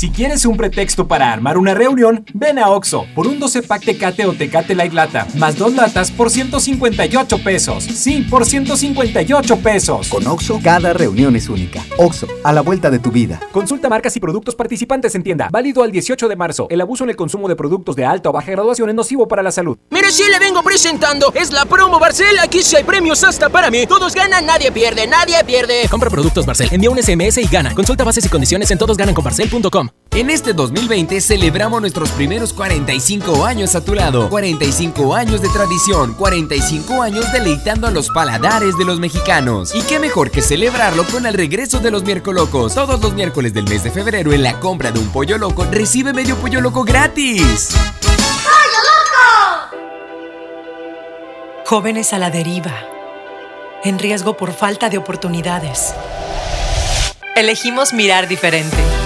Si quieres un pretexto para armar una reunión, ven a Oxo por un 12 pack Tecate o Tecate Light Lata, más dos latas por 158 pesos. Sí, por 158 pesos. Con Oxo, cada reunión es única. Oxo, a la vuelta de tu vida. Consulta marcas y productos participantes en tienda. Válido al 18 de marzo. El abuso en el consumo de productos de alta o baja graduación es nocivo para la salud. Mire, si le vengo presentando, es la promo Barcel. Aquí sí hay premios hasta para mí. Todos ganan, nadie pierde, nadie pierde. Compra productos Barcel, envía un SMS y gana. Consulta bases y condiciones en todosgananconbarcel.com. En este 2020 celebramos nuestros primeros 45 años a tu lado. 45 años de tradición, 45 años deleitando a los paladares de los mexicanos. Y qué mejor que celebrarlo con el regreso de los miércolocos. Todos los miércoles del mes de febrero en la compra de un pollo loco recibe medio pollo loco gratis. Jóvenes a la deriva, en riesgo por falta de oportunidades. Elegimos mirar diferente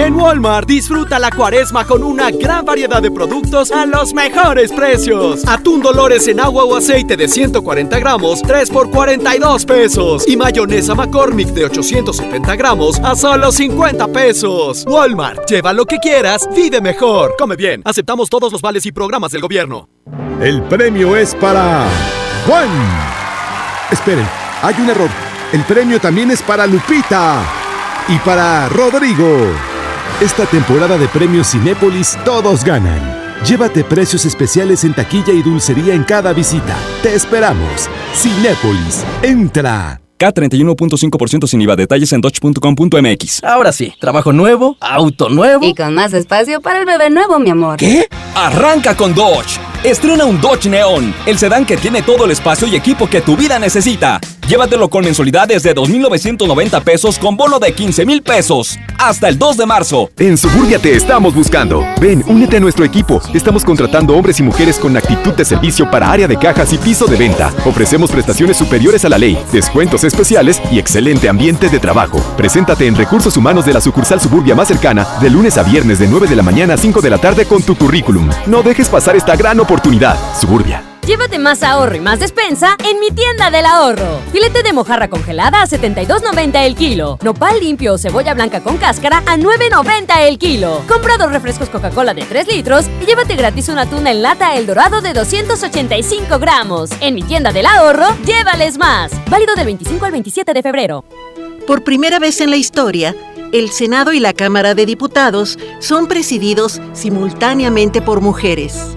En Walmart disfruta la cuaresma con una gran variedad de productos a los mejores precios. Atún Dolores en agua o aceite de 140 gramos, 3 por 42 pesos. Y mayonesa McCormick de 870 gramos a solo 50 pesos. Walmart, lleva lo que quieras, vive mejor. Come bien, aceptamos todos los vales y programas del gobierno. El premio es para Juan. Esperen, hay un error. El premio también es para Lupita y para Rodrigo. Esta temporada de premios Cinépolis todos ganan. Llévate precios especiales en taquilla y dulcería en cada visita. Te esperamos. Cinépolis, entra. K31.5% sin IVA. Detalles en dodge.com.mx. Ahora sí, trabajo nuevo, auto nuevo. Y con más espacio para el bebé nuevo, mi amor. ¿Qué? Arranca con Dodge. Estrena un Dodge Neon, el sedán que tiene todo el espacio y equipo que tu vida necesita. Llévatelo con mensualidades de 2.990 pesos con bono de 15.000 pesos. Hasta el 2 de marzo. En Suburbia te estamos buscando. Ven, únete a nuestro equipo. Estamos contratando hombres y mujeres con actitud de servicio para área de cajas y piso de venta. Ofrecemos prestaciones superiores a la ley, descuentos especiales y excelente ambiente de trabajo. Preséntate en Recursos Humanos de la sucursal Suburbia más cercana de lunes a viernes de 9 de la mañana a 5 de la tarde con tu currículum. No dejes pasar esta gran oportunidad. Suburbia. Llévate más ahorro y más despensa en mi tienda del ahorro. Filete de mojarra congelada a 72.90 el kilo. Nopal limpio o cebolla blanca con cáscara a 9.90 el kilo. Compra dos refrescos Coca-Cola de 3 litros y llévate gratis una tuna en lata El Dorado de 285 gramos. En mi tienda del ahorro, llévales más. Válido del 25 al 27 de febrero. Por primera vez en la historia, el Senado y la Cámara de Diputados son presididos simultáneamente por mujeres.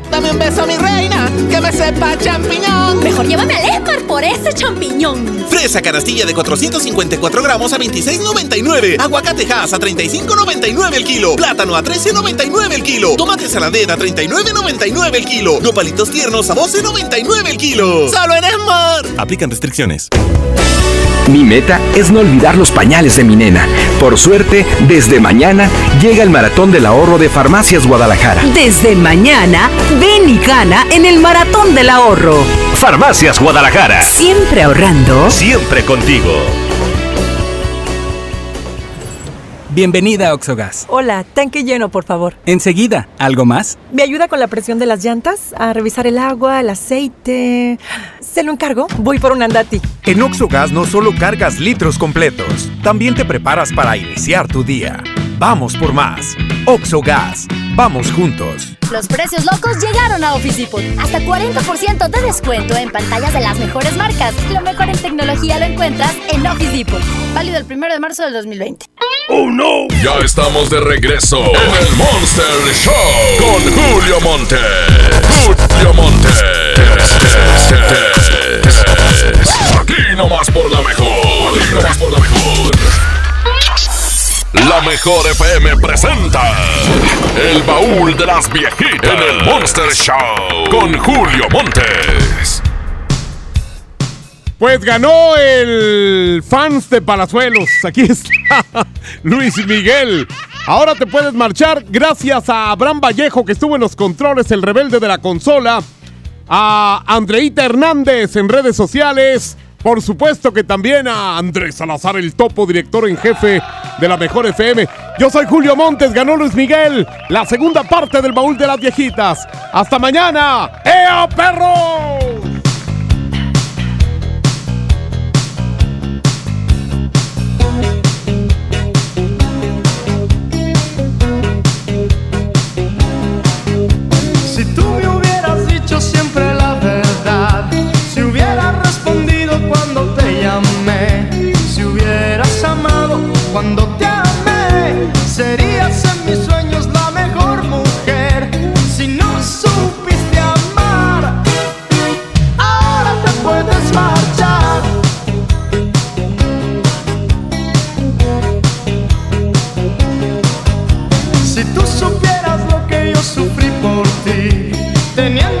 Dame un beso, mi reina, que me sepa champiñón. Mejor llévame al Esmar por ese champiñón. Fresa canastilla de 454 gramos a 26.99. Aguacatejas a 35.99 el kilo. Plátano a 13.99 el kilo. Tomate saladera a 39.99 el kilo. Nopalitos tiernos a 12.99 el kilo. ¡Solo en Esmar! Aplican restricciones. Mi meta es no olvidar los pañales de mi nena. Por suerte, desde mañana llega el maratón del ahorro de Farmacias Guadalajara. Desde mañana, ven y gana en el maratón del ahorro. Farmacias Guadalajara. Siempre ahorrando. Siempre contigo. Bienvenida a Oxogas. Hola, tanque lleno, por favor. Enseguida, ¿algo más? ¿Me ayuda con la presión de las llantas? A revisar el agua, el aceite. ¿Se lo encargo? Voy por un andati. En Oxogas no solo cargas litros completos, también te preparas para iniciar tu día. Vamos por más. Oxogas. Vamos juntos. Los precios locos llegaron a Office Depot. Hasta 40% de descuento en pantallas de las mejores marcas. Lo mejor en tecnología lo encuentras en Office Depot. Válido el 1 de marzo del 2020. ¡Oh, no! Ya estamos de regreso en el Monster Show con Julio Monte. Julio Monte. Aquí nomás por la mejor. Aquí nomás por la mejor. La mejor FM presenta El baúl de las viejitas en el Monster Show con Julio Montes. Pues ganó el fans de Palazuelos. Aquí está Luis Miguel. Ahora te puedes marchar gracias a Abraham Vallejo que estuvo en los controles, el rebelde de la consola. A Andreita Hernández en redes sociales. Por supuesto que también a Andrés Salazar, el topo director en jefe de la Mejor FM. Yo soy Julio Montes, ganó Luis Miguel. La segunda parte del baúl de las viejitas. Hasta mañana. ¡Ea, perro! Teniendo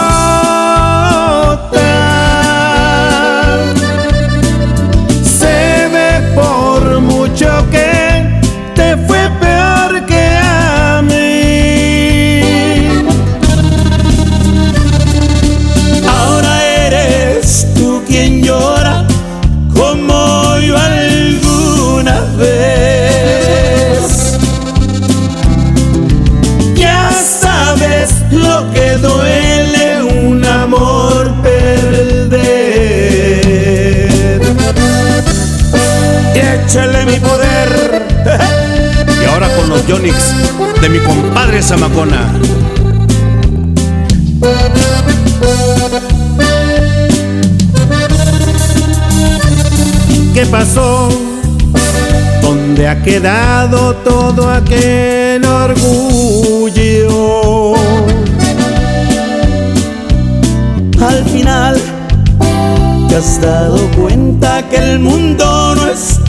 Y échale mi poder. Y ahora con los Yonix de mi compadre Zamacona. ¿Qué pasó? ¿Dónde ha quedado todo aquel orgullo? Al final te has dado cuenta que el mundo no es